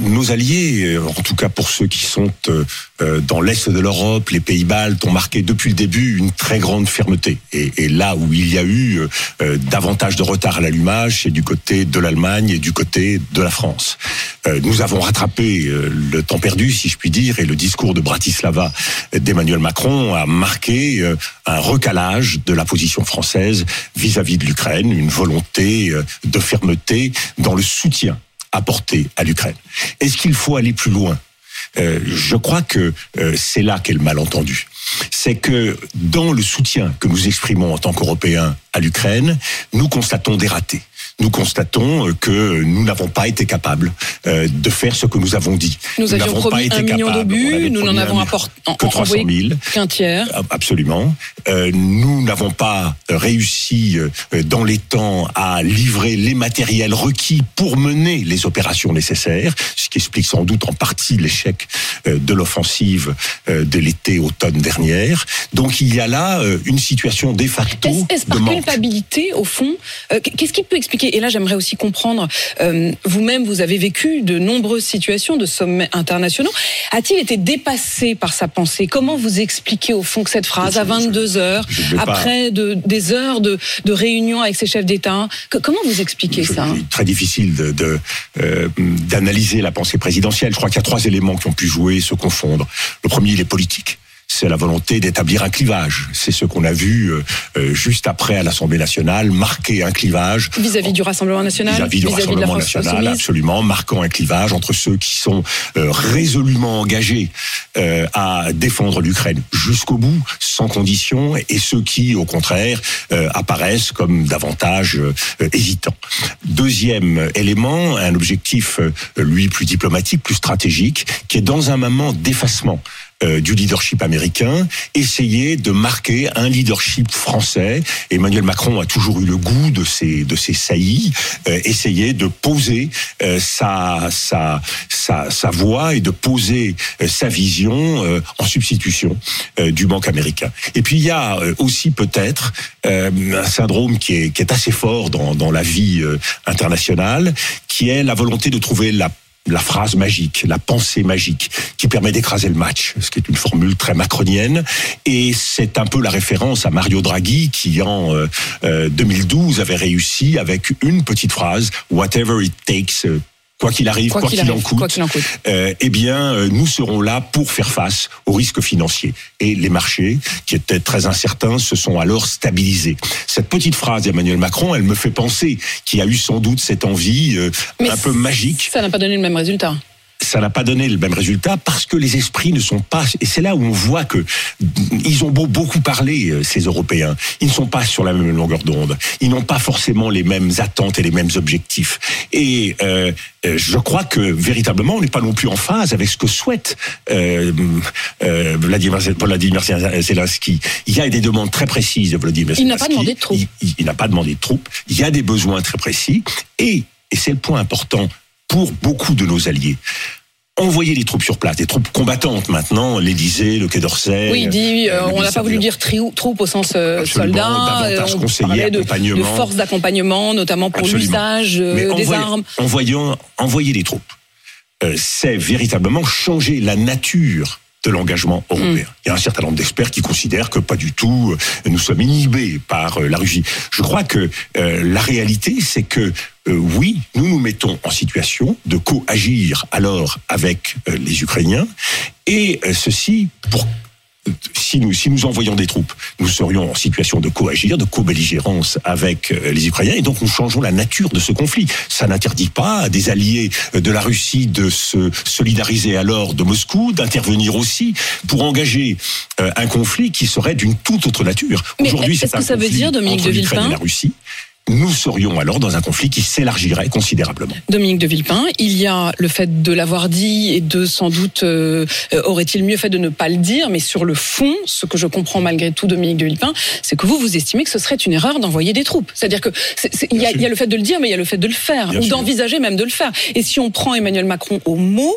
Speaker 22: Nos alliés, euh, en tout cas pour ceux qui sont euh, euh, dans l'est de l'Europe, les pays baltes, ont marqué depuis le début une très grande fermeté. Et, et là où il y a eu euh, euh, davantage de retard à l'allumage, c'est du côté de l'Allemagne et du côté de la France. Euh, nous avons rattrapé euh, le temps perdu, si je puis dire, et le discours de Bratislava d'Emmanuel Macron a marqué euh, un recalage de la position française vis-à-vis de l'Ukraine, une volonté euh, de fermeté dans le soutien apporté à l'Ukraine. Est-ce qu'il faut aller plus loin? Euh, Je crois que euh, c'est là qu'est le malentendu. C'est que dans le soutien que nous exprimons en tant qu'Européens à l'Ukraine, nous constatons des ratés. Nous constatons euh, que nous n'avons pas été capables euh, de faire ce que nous avons dit.
Speaker 3: Nous avions
Speaker 22: n'avons pas
Speaker 3: promis
Speaker 22: été
Speaker 3: un million d'obus, nous n'en avons apporté
Speaker 22: que 300 000.
Speaker 3: qu'un tiers.
Speaker 22: Absolument. Euh, nous n'avons pas réussi dans les temps à livrer les matériels requis pour mener les opérations nécessaires, ce qui explique sans doute en partie l'échec de l'offensive de l'été-automne dernière. Donc il y a là une situation de facto
Speaker 3: Est-ce
Speaker 22: de
Speaker 3: par
Speaker 22: manque.
Speaker 3: culpabilité, au fond Qu'est-ce qui peut expliquer Et là, j'aimerais aussi comprendre, euh, vous-même, vous avez vécu de nombreuses situations de sommets internationaux. A-t-il été dépassé par sa pensée? Comment vous expliquez, au fond, que cette phrase, à 22 heures,
Speaker 22: pas-
Speaker 3: après de, des heures de, de réunion avec ses chefs d'État, comment vous expliquez ça?
Speaker 22: très difficile de, de, euh, d'analyser la pensée présidentielle. Je crois qu'il y a trois éléments qui ont pu jouer, se confondre. Le premier, il est politique. C'est la volonté d'établir un clivage. C'est ce qu'on a vu euh, euh, juste après à l'Assemblée nationale, marquer un clivage
Speaker 3: Vis-à-vis du Rassemblement national,
Speaker 22: vis-à-vis du Rassemblement national, absolument, marquant un clivage entre ceux qui sont euh, résolument engagés euh, à défendre l'Ukraine jusqu'au bout, sans condition, et ceux qui, au contraire, euh, apparaissent comme davantage euh, hésitants. Deuxième élément, un objectif, euh, lui, plus diplomatique, plus stratégique, qui est dans un moment d'effacement euh, du leadership américain, essayer de marquer un leadership français. Emmanuel Macron a toujours eu le goût de ces de ces saillies, euh, essayer de poser euh, sa, sa sa sa voix et de poser euh, sa vision euh, en substitution euh, du banque américain. Et puis il y a aussi peut-être un syndrome qui est qui est assez fort dans dans la vie internationale, qui est la volonté de trouver la la phrase magique, la pensée magique qui permet d'écraser le match, ce qui est une formule très macronienne. Et c'est un peu la référence à Mario Draghi qui en euh, euh, 2012 avait réussi avec une petite phrase, whatever it takes. Quoi qu'il arrive, quoi, qu'il en coûte,
Speaker 3: quoi qu'il en coûte.
Speaker 22: euh, eh bien, euh, nous serons là pour faire face aux risques financiers. Et les marchés, qui étaient très incertains, se sont alors stabilisés. Cette petite phrase d'Emmanuel Macron, elle me fait penser qu'il a eu sans doute cette envie euh, un peu magique
Speaker 3: Ça n'a pas donné le même résultat.
Speaker 22: Ça n'a pas donné le même résultat parce que les esprits ne sont pas. Et c'est là où on voit que ils ont beau beaucoup parlé euh, ces Européens, ils ne sont pas sur la même longueur d'onde. Ils n'ont pas forcément les mêmes attentes et les mêmes objectifs. Et euh, euh, je crois que véritablement, on n'est pas non plus en phase avec ce que souhaite euh, euh, Vladimir, Vladimir Zelensky. Il y a des demandes très précises de Vladimir
Speaker 3: Il
Speaker 22: Zelensky.
Speaker 3: n'a pas demandé de troupes.
Speaker 22: Il, il- il n'a pas demandé de troupes. Il y a des besoins très précis. Et, et c'est le point important pour beaucoup de nos alliés. Envoyer des troupes sur place, des troupes combattantes maintenant, l'Élysée, le Quai d'Orsay.
Speaker 3: Oui, dit, euh, on n'a pas voulu dire triou- troupe au sens euh,
Speaker 22: Absolument,
Speaker 3: soldat.
Speaker 22: davantage
Speaker 3: on parlait de, de forces d'accompagnement, notamment pour l'usage euh, des armes.
Speaker 22: envoyons- envoyer des troupes, euh, c'est véritablement changer la nature de l'engagement européen.
Speaker 3: Mm.
Speaker 22: Il y a un certain nombre d'experts qui considèrent que pas du tout, euh, nous sommes inhibés par euh, la Russie. Je crois que euh, la réalité, c'est que euh, oui, nous nous mettons en situation de co-agir alors avec euh, les Ukrainiens, et euh, ceci pour si nous, si nous envoyons des troupes, nous serions en situation de coagir, de co-belligérance avec euh, les Ukrainiens, et donc nous changeons la nature de ce conflit. Ça n'interdit pas à des alliés de la Russie de se solidariser alors de Moscou, d'intervenir aussi pour engager euh, un conflit qui serait d'une toute autre nature. Aujourd'hui, c'est
Speaker 3: que
Speaker 22: un
Speaker 3: ça veut
Speaker 22: conflit
Speaker 3: dire, Dominique
Speaker 22: entre
Speaker 3: de Villepin
Speaker 22: et la Russie. Nous serions alors dans un conflit qui s'élargirait considérablement.
Speaker 3: Dominique de Villepin, il y a le fait de l'avoir dit et de sans doute euh, aurait-il mieux fait de ne pas le dire, mais sur le fond, ce que je comprends malgré tout, Dominique de Villepin, c'est que vous vous estimez que ce serait une erreur d'envoyer des troupes. C'est-à-dire que il y, a- il y a le fait de le dire, mais il y a le fait de le faire
Speaker 22: Bien
Speaker 3: ou d'envisager même de le faire. Et si on prend Emmanuel Macron au mot,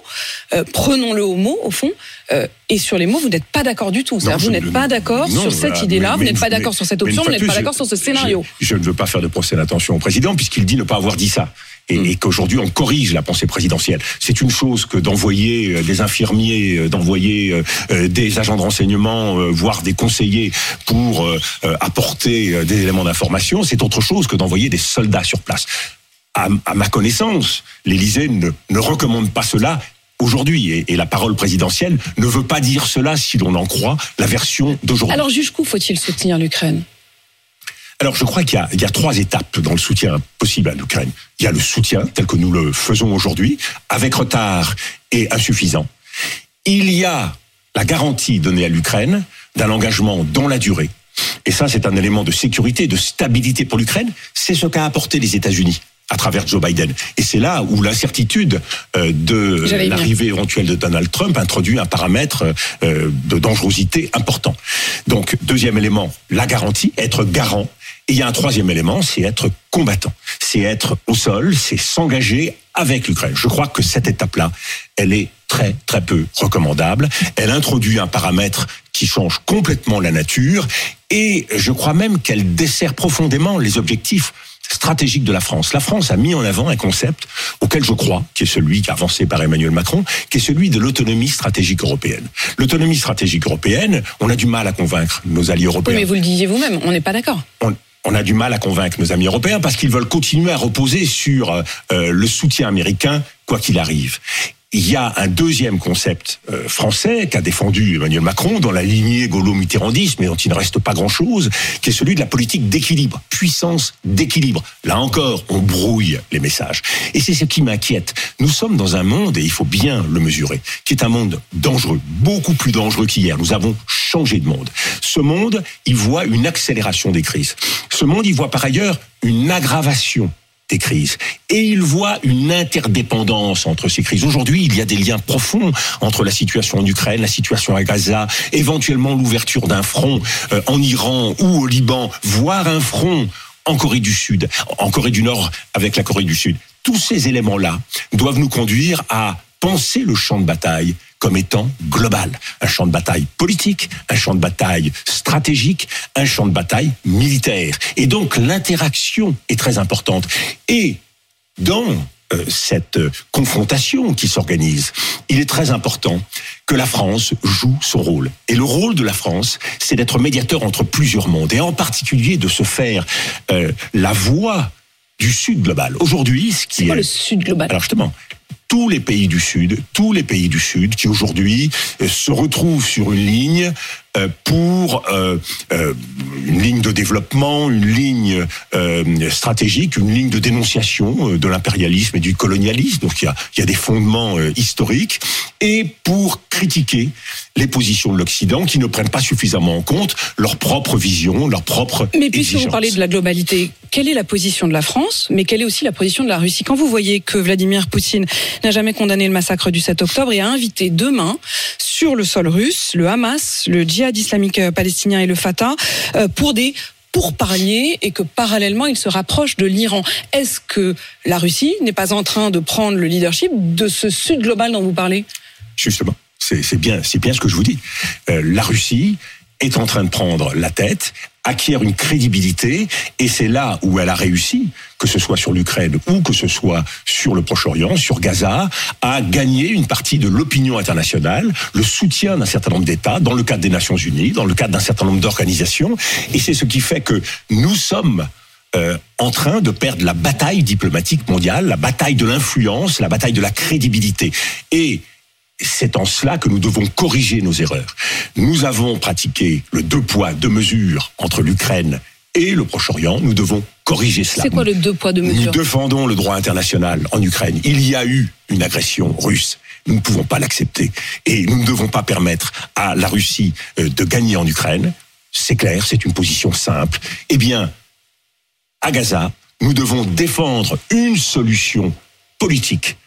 Speaker 3: euh, prenons-le au mot au fond. Euh, et sur les mots, vous n'êtes pas d'accord du tout. Vous n'êtes pas d'accord sur cette idée-là, vous n'êtes pas d'accord sur cette option, vous n'êtes pas d'accord sur ce scénario.
Speaker 22: Je, je ne veux pas faire de procès d'intention au président puisqu'il dit ne pas avoir dit ça. Et, et qu'aujourd'hui on corrige la pensée présidentielle. C'est une chose que d'envoyer euh, des infirmiers, euh, d'envoyer des agents de renseignement, voire des conseillers pour apporter des éléments d'information. C'est autre chose que d'envoyer des soldats sur place. À, à ma connaissance, l'Élysée ne, ne recommande pas cela aujourd'hui. Et, et la parole présidentielle ne veut pas dire cela si l'on en croit la version d'aujourd'hui.
Speaker 3: Alors jusqu'où faut-il soutenir l'Ukraine?
Speaker 22: Alors, je crois qu'il y, y a trois étapes dans le soutien possible à l'Ukraine. Il y a le soutien tel que nous le faisons aujourd'hui, avec retard et insuffisant. Il y a la garantie donnée à l'Ukraine d'un engagement dans la durée. Et ça, c'est un élément de sécurité, de stabilité pour l'Ukraine. C'est ce qu'a apporté les États-Unis à travers Joe Biden. Et c'est là où l'incertitude euh, de l'arrivée éventuelle de Donald Trump introduit un paramètre euh, de dangerosité important. Donc, deuxième élément, la garantie, être garant. Et il y a un troisième élément, c'est être combattant. C'est être au sol, c'est s'engager avec l'Ukraine. Je crois que cette étape-là, elle est très très peu recommandable. Elle introduit un paramètre qui change complètement la nature et je crois même qu'elle dessert profondément les objectifs stratégiques de la France. La France a mis en avant un concept auquel je crois, qui est celui qui avancé par Emmanuel Macron, qui est celui de l'autonomie stratégique européenne. L'autonomie stratégique européenne, on a du mal à convaincre nos alliés
Speaker 3: Oui,
Speaker 22: européens
Speaker 3: mais vous le disiez vous-même, on n'est pas d'accord.
Speaker 22: on, on a du mal à convaincre nos amis européens parce qu'ils veulent continuer à reposer sur euh, euh, le soutien américain, quoi qu'il arrive. Il y a un deuxième concept euh, français qu'a défendu Emmanuel Macron dans la lignée gaulo-mitterrandiste, mais dont il ne reste pas grand-chose, qui est celui de la politique d'équilibre, puissance d'équilibre. Là encore, on brouille les messages. Et c'est ce qui m'inquiète. Nous sommes dans un monde, et il faut bien le mesurer, qui est un monde dangereux, beaucoup plus dangereux qu'hier. Nous avons changé de monde. Ce monde, il voit une accélération des crises. Ce monde, il voit par ailleurs une aggravation des crises. Et il voit une interdépendance entre ces crises. Aujourd'hui, il y a des liens profonds entre la situation en Ukraine, la situation à Gaza, éventuellement l'ouverture d'un front euh, en Iran ou au Liban, voire un front en Corée du Sud, en Corée du Nord avec la Corée du Sud. Tous ces éléments-là doivent nous conduire à penser le champ de bataille comme étant global. Un champ de bataille politique, un champ de bataille stratégique, un champ de bataille militaire. Et donc l'interaction est très importante. Et dans euh, cette confrontation qui s'organise, il est très important que la France joue son rôle. Et le rôle de la France, c'est d'être médiateur entre plusieurs mondes, et en particulier de se faire euh, la voix du Sud global. Aujourd'hui, ce qui
Speaker 3: C'est quoi
Speaker 22: est
Speaker 3: le Sud global?
Speaker 22: Alors justement, tous les pays du Sud, tous les pays du Sud qui aujourd'hui euh, se retrouvent sur une ligne pour euh, euh, une ligne de développement, une ligne euh, stratégique, une ligne de dénonciation euh, de l'impérialisme et du colonialisme. Donc il y a, il y a des fondements euh, historiques. Et pour critiquer les positions de l'Occident qui ne prennent pas suffisamment en compte leur propre vision, leur propre
Speaker 3: Mais puisque vous parlez de la globalité, quelle est la position de la France, mais quelle est aussi la position de la Russie? Quand vous voyez que Vladimir Poutine n'a jamais condamné le massacre du 7 octobre et a invité demain sur le sol russe le Hamas, le djihad islamique euh, palestinien et le Fatah euh, pour des pourparlers et que parallèlement il se rapproche de l'Iran. Est-ce que la Russie n'est pas en train de prendre le leadership de ce sud global dont vous parlez?
Speaker 22: Justement, c'est bien, bien ce que je vous dis. Euh, la Russie est en train de prendre la tête, acquiert une crédibilité, et c'est là où elle a réussi, que ce soit sur l'Ukraine ou que ce soit sur le Proche-Orient, sur Gaza, à gagner une partie de l'opinion internationale, le soutien d'un certain nombre d'États, dans le cadre des Nations Unies, dans le cadre d'un certain nombre d'organisations, et c'est ce qui fait que nous sommes euh, en train de perdre la bataille diplomatique mondiale, la bataille de l'influence, la bataille de la crédibilité. Et c'est en cela que nous devons corriger nos erreurs. Nous avons pratiqué le deux poids, deux mesures entre l'Ukraine et le Proche-Orient. Nous devons corriger cela.
Speaker 3: C'est quoi le deux poids deux
Speaker 22: Nous
Speaker 3: mesures
Speaker 22: défendons le droit international en Ukraine. Il y a eu une agression russe. Nous ne pouvons pas l'accepter. Et nous ne devons pas permettre à la Russie euh, de gagner en Ukraine. C'est clair, c'est une position simple. Eh bien, à Gaza, nous devons défendre une solution politique.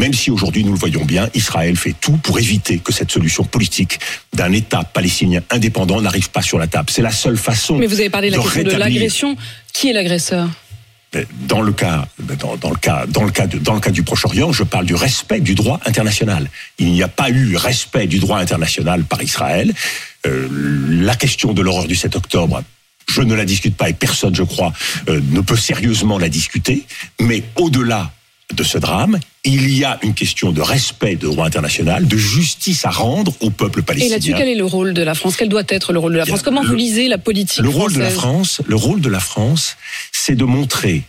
Speaker 22: Même si aujourd'hui, nous le voyons bien, Israël fait tout pour éviter que cette solution politique d'un État palestinien indépendant n'arrive pas sur la table. C'est la seule façon
Speaker 3: Mais vous avez parlé de la question de
Speaker 22: rétablir-
Speaker 3: l'agression. Qui est l'agresseur?
Speaker 22: Dans le cas, dans, dans le cas, dans le cas, de- dans le cas du Proche-Orient, je parle du respect du droit international. Il n'y a pas eu respect du droit international par Israël. Euh, la question de l'horreur du 7 octobre, je ne la discute pas et personne, je crois, euh, ne peut sérieusement la discuter. Mais au-delà de ce drame, il y a une question de respect du droit international, de justice à rendre au peuple
Speaker 3: Et
Speaker 22: palestinien.
Speaker 3: là-dessus, quel est le rôle de la France? Quel doit être le rôle de la France? Comment
Speaker 22: le-
Speaker 3: vous lisez la politique
Speaker 22: Le rôle de la France, le rôle de la France, c'est de montrer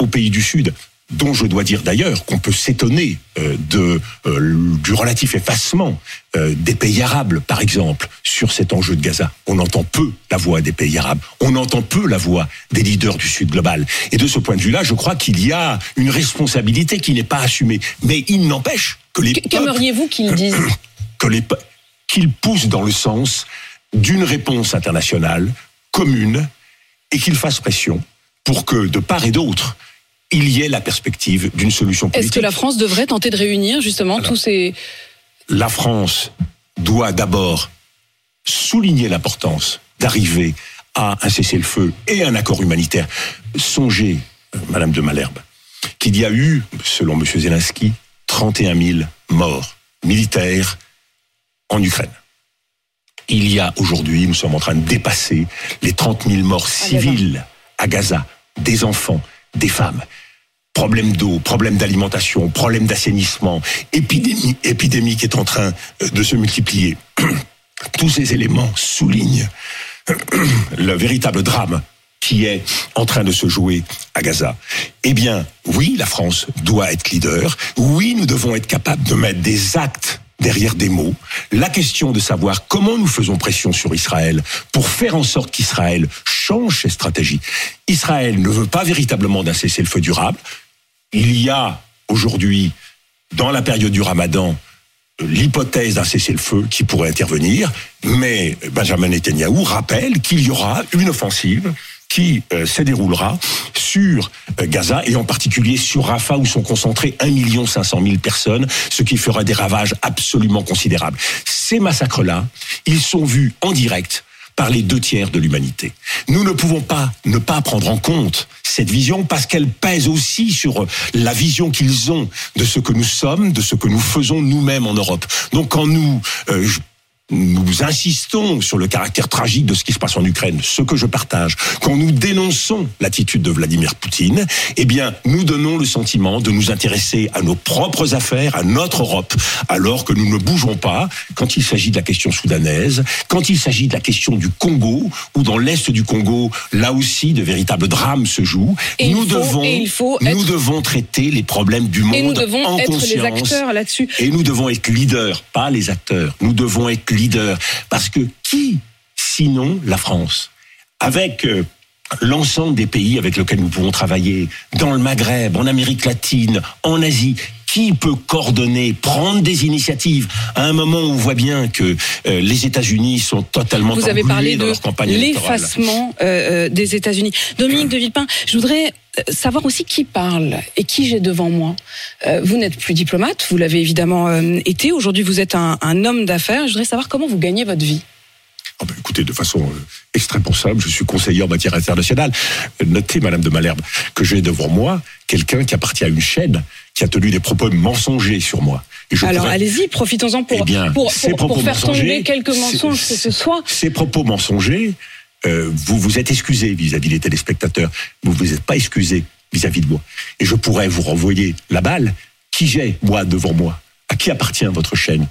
Speaker 22: aux pays du Sud, dont je dois dire d'ailleurs qu'on peut s'étonner euh, de euh, du relatif effacement euh, des pays arabes, par exemple, sur cet enjeu de Gaza. On entend peu la voix des pays arabes, on entend peu la voix des leaders du Sud global. Et de ce point de vue-là, je crois qu'il y a une responsabilité qui n'est pas assumée. Mais il n'empêche que les
Speaker 3: Qu'aimeriez-vous qu'ils disent
Speaker 22: que les qu'ils poussent dans le sens d'une réponse internationale commune et qu'ils fassent pression pour que de part et d'autre il y ait la perspective d'une solution
Speaker 3: Est-ce
Speaker 22: politique.
Speaker 3: que la France devrait tenter de réunir justement tous ces...
Speaker 22: La France doit d'abord souligner l'importance d'arriver à un cessez-le-feu et un accord humanitaire. Songez, euh, Madame de Malherbe, qu'il y a eu, selon M. Zelensky, 31 000 morts militaires en Ukraine. Il y a aujourd'hui, nous sommes en train de dépasser les 30 000 morts civiles à Gaza, des enfants, des femmes. Problème d'eau, problème d'alimentation, problème d'assainissement, épidémie, épidémie qui est en train euh, de se multiplier. Tous ces éléments soulignent le véritable drame qui est en train de se jouer à Gaza. Eh bien, oui, la France doit être leader. Oui, nous devons être capables de mettre des actes derrière des mots. La question de savoir comment nous faisons pression sur Israël pour faire en sorte qu'Israël change ses stratégies. Israël ne veut pas véritablement d'un cessez-le-feu durable. Il y a aujourd'hui, dans la période du ramadan, l'hypothèse d'un cessez-le-feu qui pourrait intervenir, mais Benjamin Netanyahu rappelle qu'il y aura une offensive qui euh, se déroulera sur euh, Gaza et en particulier sur Rafah où sont concentrées 1 500 000 personnes, ce qui fera des ravages absolument considérables. Ces massacres-là, ils sont vus en direct par les deux tiers de l'humanité. Nous ne pouvons pas ne pas prendre en compte cette vision parce qu'elle pèse aussi sur la vision qu'ils ont de ce que nous sommes, de ce que nous faisons nous-mêmes en Europe. Donc quand nous euh, nous insistons sur le caractère tragique de ce qui se passe en Ukraine, ce que je partage, quand nous dénonçons l'attitude de Vladimir Poutine, eh bien, nous donnons le sentiment de nous intéresser à nos propres affaires, à notre Europe, alors que nous ne bougeons pas quand il s'agit de la question soudanaise, quand il s'agit de la question du Congo, ou dans l'est du Congo, là aussi, de véritables drames se jouent.
Speaker 3: Et
Speaker 22: nous
Speaker 3: il faut-
Speaker 22: devons,
Speaker 3: et il faut
Speaker 22: nous devons traiter les problèmes du monde
Speaker 3: Et nous devons
Speaker 22: en
Speaker 3: être les
Speaker 22: conscience.
Speaker 3: acteurs là-dessus.
Speaker 22: Et nous devons être leaders, pas les acteurs. Nous devons être leaders. Parce que qui, sinon la France Avec euh, l'ensemble des pays avec lesquels nous pouvons travailler, dans le Maghreb, en Amérique latine, en Asie, qui peut coordonner, prendre des initiatives à un moment où on voit bien que euh, les États-Unis sont totalement
Speaker 3: Vous avez parlé
Speaker 22: dans
Speaker 3: de l'effacement euh, des États-Unis. Dominique de Villepin, je voudrais savoir aussi qui parle et qui j'ai devant moi. Euh, vous n'êtes plus diplomate, vous l'avez évidemment euh, été. Aujourd'hui, vous êtes un, un homme d'affaires. Je voudrais savoir comment vous gagnez votre vie.
Speaker 22: Ah ben, écoutez, de façon euh, extrêmement simple, je suis conseiller en matière internationale. Notez, Madame de Malherbe, que j'ai devant moi quelqu'un qui appartient à une chaîne qui a tenu des propos mensongers sur moi. Et je
Speaker 3: Alors
Speaker 22: pourrais-
Speaker 3: allez-y, profitons-en pour,
Speaker 22: Eh bien,
Speaker 3: pour, faire tomber quelques mensonges que ce soit.
Speaker 22: Ces propos mensongers, euh, vous vous êtes excusé vis-à-vis des téléspectateurs. Vous vous êtes pas excusé vis-à-vis de moi. Et je pourrais vous renvoyer la balle. Qui j'ai, moi, devant moi? À qui appartient votre chaîne?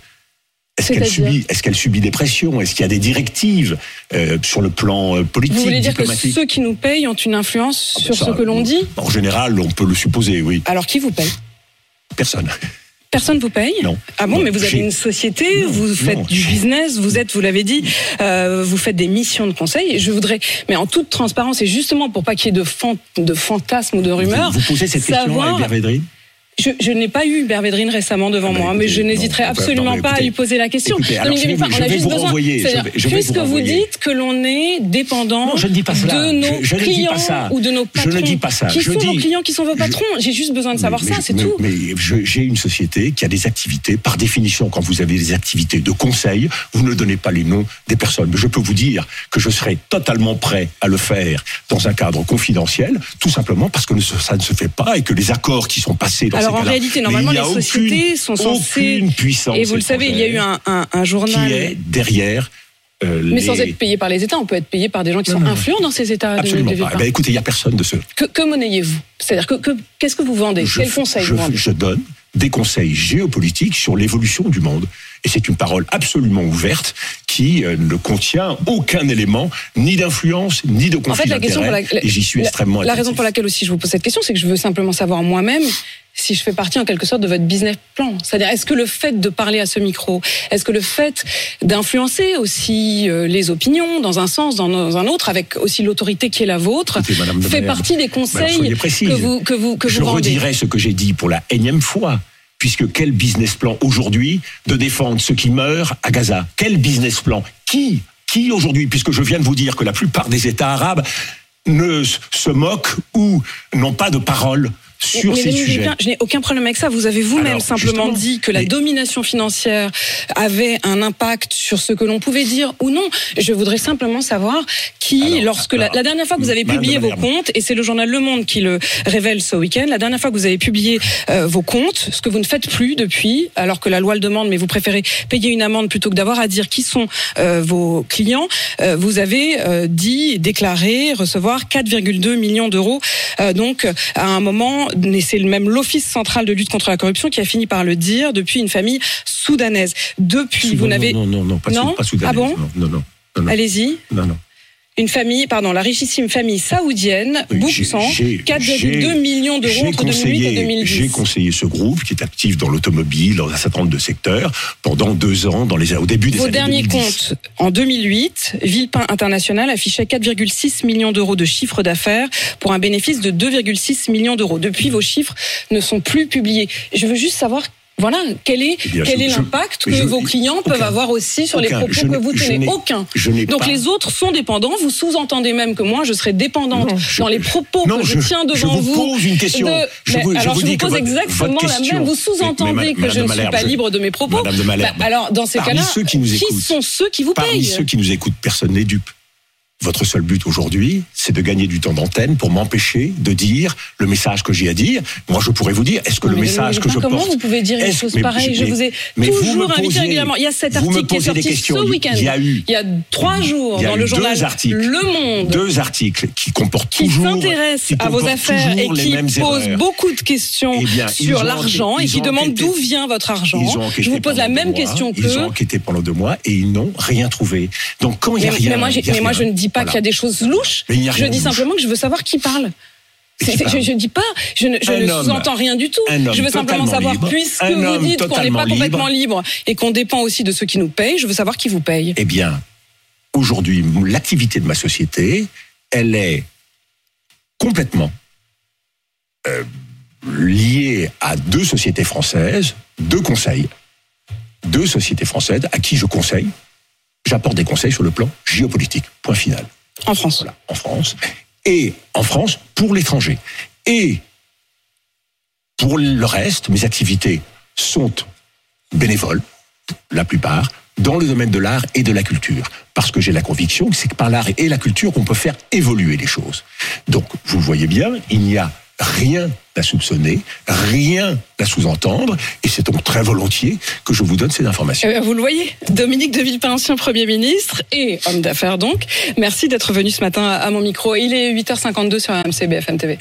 Speaker 22: Est-ce qu'elle subit, est-ce qu'elle subit des pressions? Est-ce qu'il y a des directives euh, sur le plan euh, politique,
Speaker 3: Vous voulez dire que ceux qui nous payent ont une influence sur
Speaker 22: ça,
Speaker 3: ce que l'on dit?
Speaker 22: En général, on peut le supposer, oui.
Speaker 3: Alors qui vous paye?
Speaker 22: Personne.
Speaker 3: Personne vous paye
Speaker 22: Non.
Speaker 3: Ah bon,
Speaker 22: Non,
Speaker 3: mais vous avez une société, vous faites
Speaker 22: non,
Speaker 3: du business, vous êtes, vous l'avez dit, euh, vous faites des missions de conseil. Et je voudrais, mais en toute transparence et justement pour pas qu'il y ait de, fan- de fantasmes ou de rumeurs,
Speaker 22: Vous, vous posez cette question à Hubert Védrine
Speaker 3: je, je n'ai pas eu Hubert Védrine récemment devant moi, mais je n'hésiterai absolument
Speaker 22: non,
Speaker 3: pas à lui poser la question.
Speaker 22: écoutez, alors,
Speaker 3: Dominique
Speaker 22: je vais
Speaker 3: on
Speaker 22: je
Speaker 3: a juste
Speaker 22: vous
Speaker 3: besoin,
Speaker 22: je je
Speaker 3: puisque
Speaker 22: vous
Speaker 3: vous dites que l'on est dépendant
Speaker 22: Non, je ne dis pas
Speaker 3: de nos
Speaker 22: Je- je
Speaker 3: clients
Speaker 22: pas ça.
Speaker 3: ou de nos
Speaker 22: Je
Speaker 3: patrons.
Speaker 22: ne dis pas ça.
Speaker 3: Qui
Speaker 22: Je
Speaker 3: sont vos
Speaker 22: dis-
Speaker 3: clients, qui sont vos patrons J'ai juste besoin de savoir
Speaker 22: Mais-
Speaker 3: ça, c'est tout.
Speaker 22: Mais je- j'ai une société qui a des activités. Par définition, quand vous avez des activités de conseil, vous ne donnez pas les noms des personnes. Mais je peux vous dire que je serai totalement prêt à le faire dans un cadre confidentiel, tout simplement parce que ça ne se fait pas et que les accords qui sont passés dans
Speaker 3: Alors en réalité, normalement,
Speaker 22: il
Speaker 3: les sociétés
Speaker 22: aucune-
Speaker 3: sont censées.
Speaker 22: aucune puissance
Speaker 3: Et vous le savez, il y a eu un, un, un journal.
Speaker 22: qui est derrière. euh,
Speaker 3: Mais
Speaker 22: les-
Speaker 3: sans être payé par les États, on peut être payé par des gens qui
Speaker 22: Non,
Speaker 3: sont
Speaker 22: non, non.
Speaker 3: influents dans ces États.
Speaker 22: Absolument
Speaker 3: de
Speaker 22: pas.
Speaker 3: Villepin.
Speaker 22: Eh ben, écoutez, il n'y a personne de ce.
Speaker 3: Que, que monnayez-vous? C'est-à-dire que, que- qu'est-ce que vous vendez?
Speaker 22: Je,
Speaker 3: Quel conseil
Speaker 22: je,
Speaker 3: vous vendez?
Speaker 22: je donne des conseils géopolitiques sur l'évolution du monde. Et c'est une parole absolument ouverte qui euh, ne contient aucun élément ni d'influence ni de
Speaker 3: En
Speaker 22: conflit
Speaker 3: fait, la question pour
Speaker 22: d'intérêt.
Speaker 3: laquelle,
Speaker 22: Et j'y suis
Speaker 3: la-
Speaker 22: extrêmement
Speaker 3: la, raison pour laquelle aussi je vous pose cette question, c'est que je veux simplement savoir moi-même si je fais partie en quelque sorte de votre business plan. C'est-à-dire, est-ce que le fait de parler à ce micro, est-ce que le fait d'influencer aussi euh, les opinions dans un sens, dans un autre, avec aussi l'autorité qui est la vôtre,
Speaker 22: Écoutez,
Speaker 3: fait partie des
Speaker 22: alors,
Speaker 3: conseils que vous que vous que
Speaker 22: je
Speaker 3: vous vendez
Speaker 22: redirai ce que j'ai dit pour la énième fois. Puisque quel business plan aujourd'hui de défendre ceux qui meurent à Gaza? Quel business plan? Qui Qui aujourd'hui? Puisque je viens de vous dire que la plupart des États arabes ne se moquent ou n'ont pas de parole sur
Speaker 3: Mais
Speaker 22: ces sujets.
Speaker 3: Je n'ai aucun problème avec ça. Vous avez vous-même simplement
Speaker 22: justement,
Speaker 3: dit que la
Speaker 22: mais-
Speaker 3: domination financière avait un impact sur ce que l'on pouvait dire ou non. Je voudrais simplement savoir qui, lorsque la, la dernière fois que vous avez publié vos comptes, et c'est le journal Le Monde qui le révèle ce week-end, la dernière fois que vous avez publié euh, vos comptes, ce que vous ne faites plus depuis, alors que la loi le demande, mais vous préférez payer une amende plutôt que d'avoir à dire qui sont euh, vos clients, euh, vous avez dit, déclaré recevoir 4,2 millions d'euros. Donc, à un moment, et c'est même l'Office central de lutte contre la corruption qui a fini par le dire depuis une famille soudanaise. Depuis, vous n'avez
Speaker 22: non, non, non, pas,
Speaker 3: Non
Speaker 22: sou- pas soudanaise,
Speaker 3: Ah bon
Speaker 22: non, non, non, non, non.
Speaker 3: Allez-y.
Speaker 22: Non, non.
Speaker 3: Une famille, pardon, la richissime famille saoudienne, Bouksan,
Speaker 22: j'ai-
Speaker 3: 4,2
Speaker 22: j'ai-
Speaker 3: millions d'euros entre 2008 et
Speaker 22: conseillé-
Speaker 3: 2010.
Speaker 22: J'ai conseillé ce groupe qui est actif dans l'automobile, dans un certain nombre de secteurs, pendant deux ans, dans les, au début des
Speaker 3: Vos
Speaker 22: années
Speaker 3: derniers
Speaker 22: 2010.
Speaker 3: comptes, en 2008, Villepin International affichait 4,6 millions d'euros de chiffre d'affaires pour un bénéfice de 2,6 millions d'euros. Depuis, vos chiffres ne sont plus publiés. Je veux juste savoir. Voilà, quel est,
Speaker 22: Eh bien,
Speaker 3: quel
Speaker 22: je-
Speaker 3: est
Speaker 22: je-
Speaker 3: l'impact que
Speaker 22: je-
Speaker 3: vos clients peuvent avoir aussi sur les propos
Speaker 22: Je
Speaker 3: que vous
Speaker 22: je
Speaker 3: tenez Aucun.
Speaker 22: je
Speaker 3: Donc
Speaker 22: pas-
Speaker 3: les autres sont dépendants. Vous sous-entendez même que moi, je serais dépendante
Speaker 22: Non, je-
Speaker 3: dans les propos
Speaker 22: non,
Speaker 3: que je,
Speaker 22: je-
Speaker 3: tiens
Speaker 22: je
Speaker 3: devant
Speaker 22: vous pose une question.
Speaker 3: de-
Speaker 22: Je vous- je
Speaker 3: alors
Speaker 22: vous
Speaker 3: je vous pose exactement la même. Vous sous-entendez que je ne suis pas
Speaker 22: je-
Speaker 3: libre de mes propos.
Speaker 22: Madame de Malherbe,
Speaker 3: Bah, alors dans ces cas-là,
Speaker 22: qui
Speaker 3: sont ceux qui vous
Speaker 22: Parmi
Speaker 3: payent
Speaker 22: ceux qui nous écoutent, personne n'est dupe. Votre seul but aujourd'hui, c'est de gagner du temps d'antenne pour m'empêcher de dire le message que j'ai à dire. Moi, je pourrais vous dire, est-ce que le message que je
Speaker 3: comment
Speaker 22: porte...
Speaker 3: vous pouvez dire une chose pareille Je vous ai
Speaker 22: mais
Speaker 3: toujours invité régulièrement. Il y a cet article qui est sorti ce week-end.
Speaker 22: Il y a eu
Speaker 3: Il y a trois jours dans le journal
Speaker 22: articles.
Speaker 3: Le Monde
Speaker 22: deux articles qui comportent
Speaker 3: qui
Speaker 22: toujours
Speaker 3: s'intéresse
Speaker 22: qui
Speaker 3: à vos affaires et qui
Speaker 22: mêmes
Speaker 3: pose
Speaker 22: erreurs.
Speaker 3: beaucoup de questions
Speaker 22: Eh bien,
Speaker 3: sur l'argent et qui demandent d'où vient votre argent.
Speaker 22: Ils ont enquêté
Speaker 3: Je vous pose la même question
Speaker 22: Ils ont enquêté pendant deux mois et ils n'ont rien trouvé. Donc quand il
Speaker 3: Mais,
Speaker 22: a rien,
Speaker 3: mais moi, je ne dis pas
Speaker 22: Voilà.
Speaker 3: qu'il y a des choses louches. Je dis simplement que je veux savoir qui parle. Je ne dis pas, je ne, je sous-entends rien du tout. Je veux simplement savoir,
Speaker 22: libre.
Speaker 3: puisque vous dites qu'on n'est pas complètement
Speaker 22: libre.
Speaker 3: libre et qu'on dépend aussi de ceux qui nous payent, je veux savoir qui vous paye.
Speaker 22: Eh bien, aujourd'hui, l'activité de ma société, elle est complètement euh, liée à deux sociétés françaises, deux conseils, deux sociétés françaises à qui je conseille. J'apporte des conseils sur le plan géopolitique. Point final.
Speaker 3: En France.
Speaker 22: Voilà, en France. Et en France, pour l'étranger. Et pour le reste, mes activités sont bénévoles, la plupart, dans le domaine de l'art et de la culture. Parce que j'ai la conviction que c'est que par l'art et la culture qu'on peut faire évoluer les choses. Donc, vous voyez bien, il n'y a rien à soupçonner, rien à sous-entendre, et c'est donc très volontiers que je vous donne ces informations.
Speaker 3: Eh vous le voyez, Dominique de Villepin, ancien Premier ministre et homme d'affaires donc. Merci d'être venu ce matin à mon micro. Il est 8h52 sur AMC BFM TV.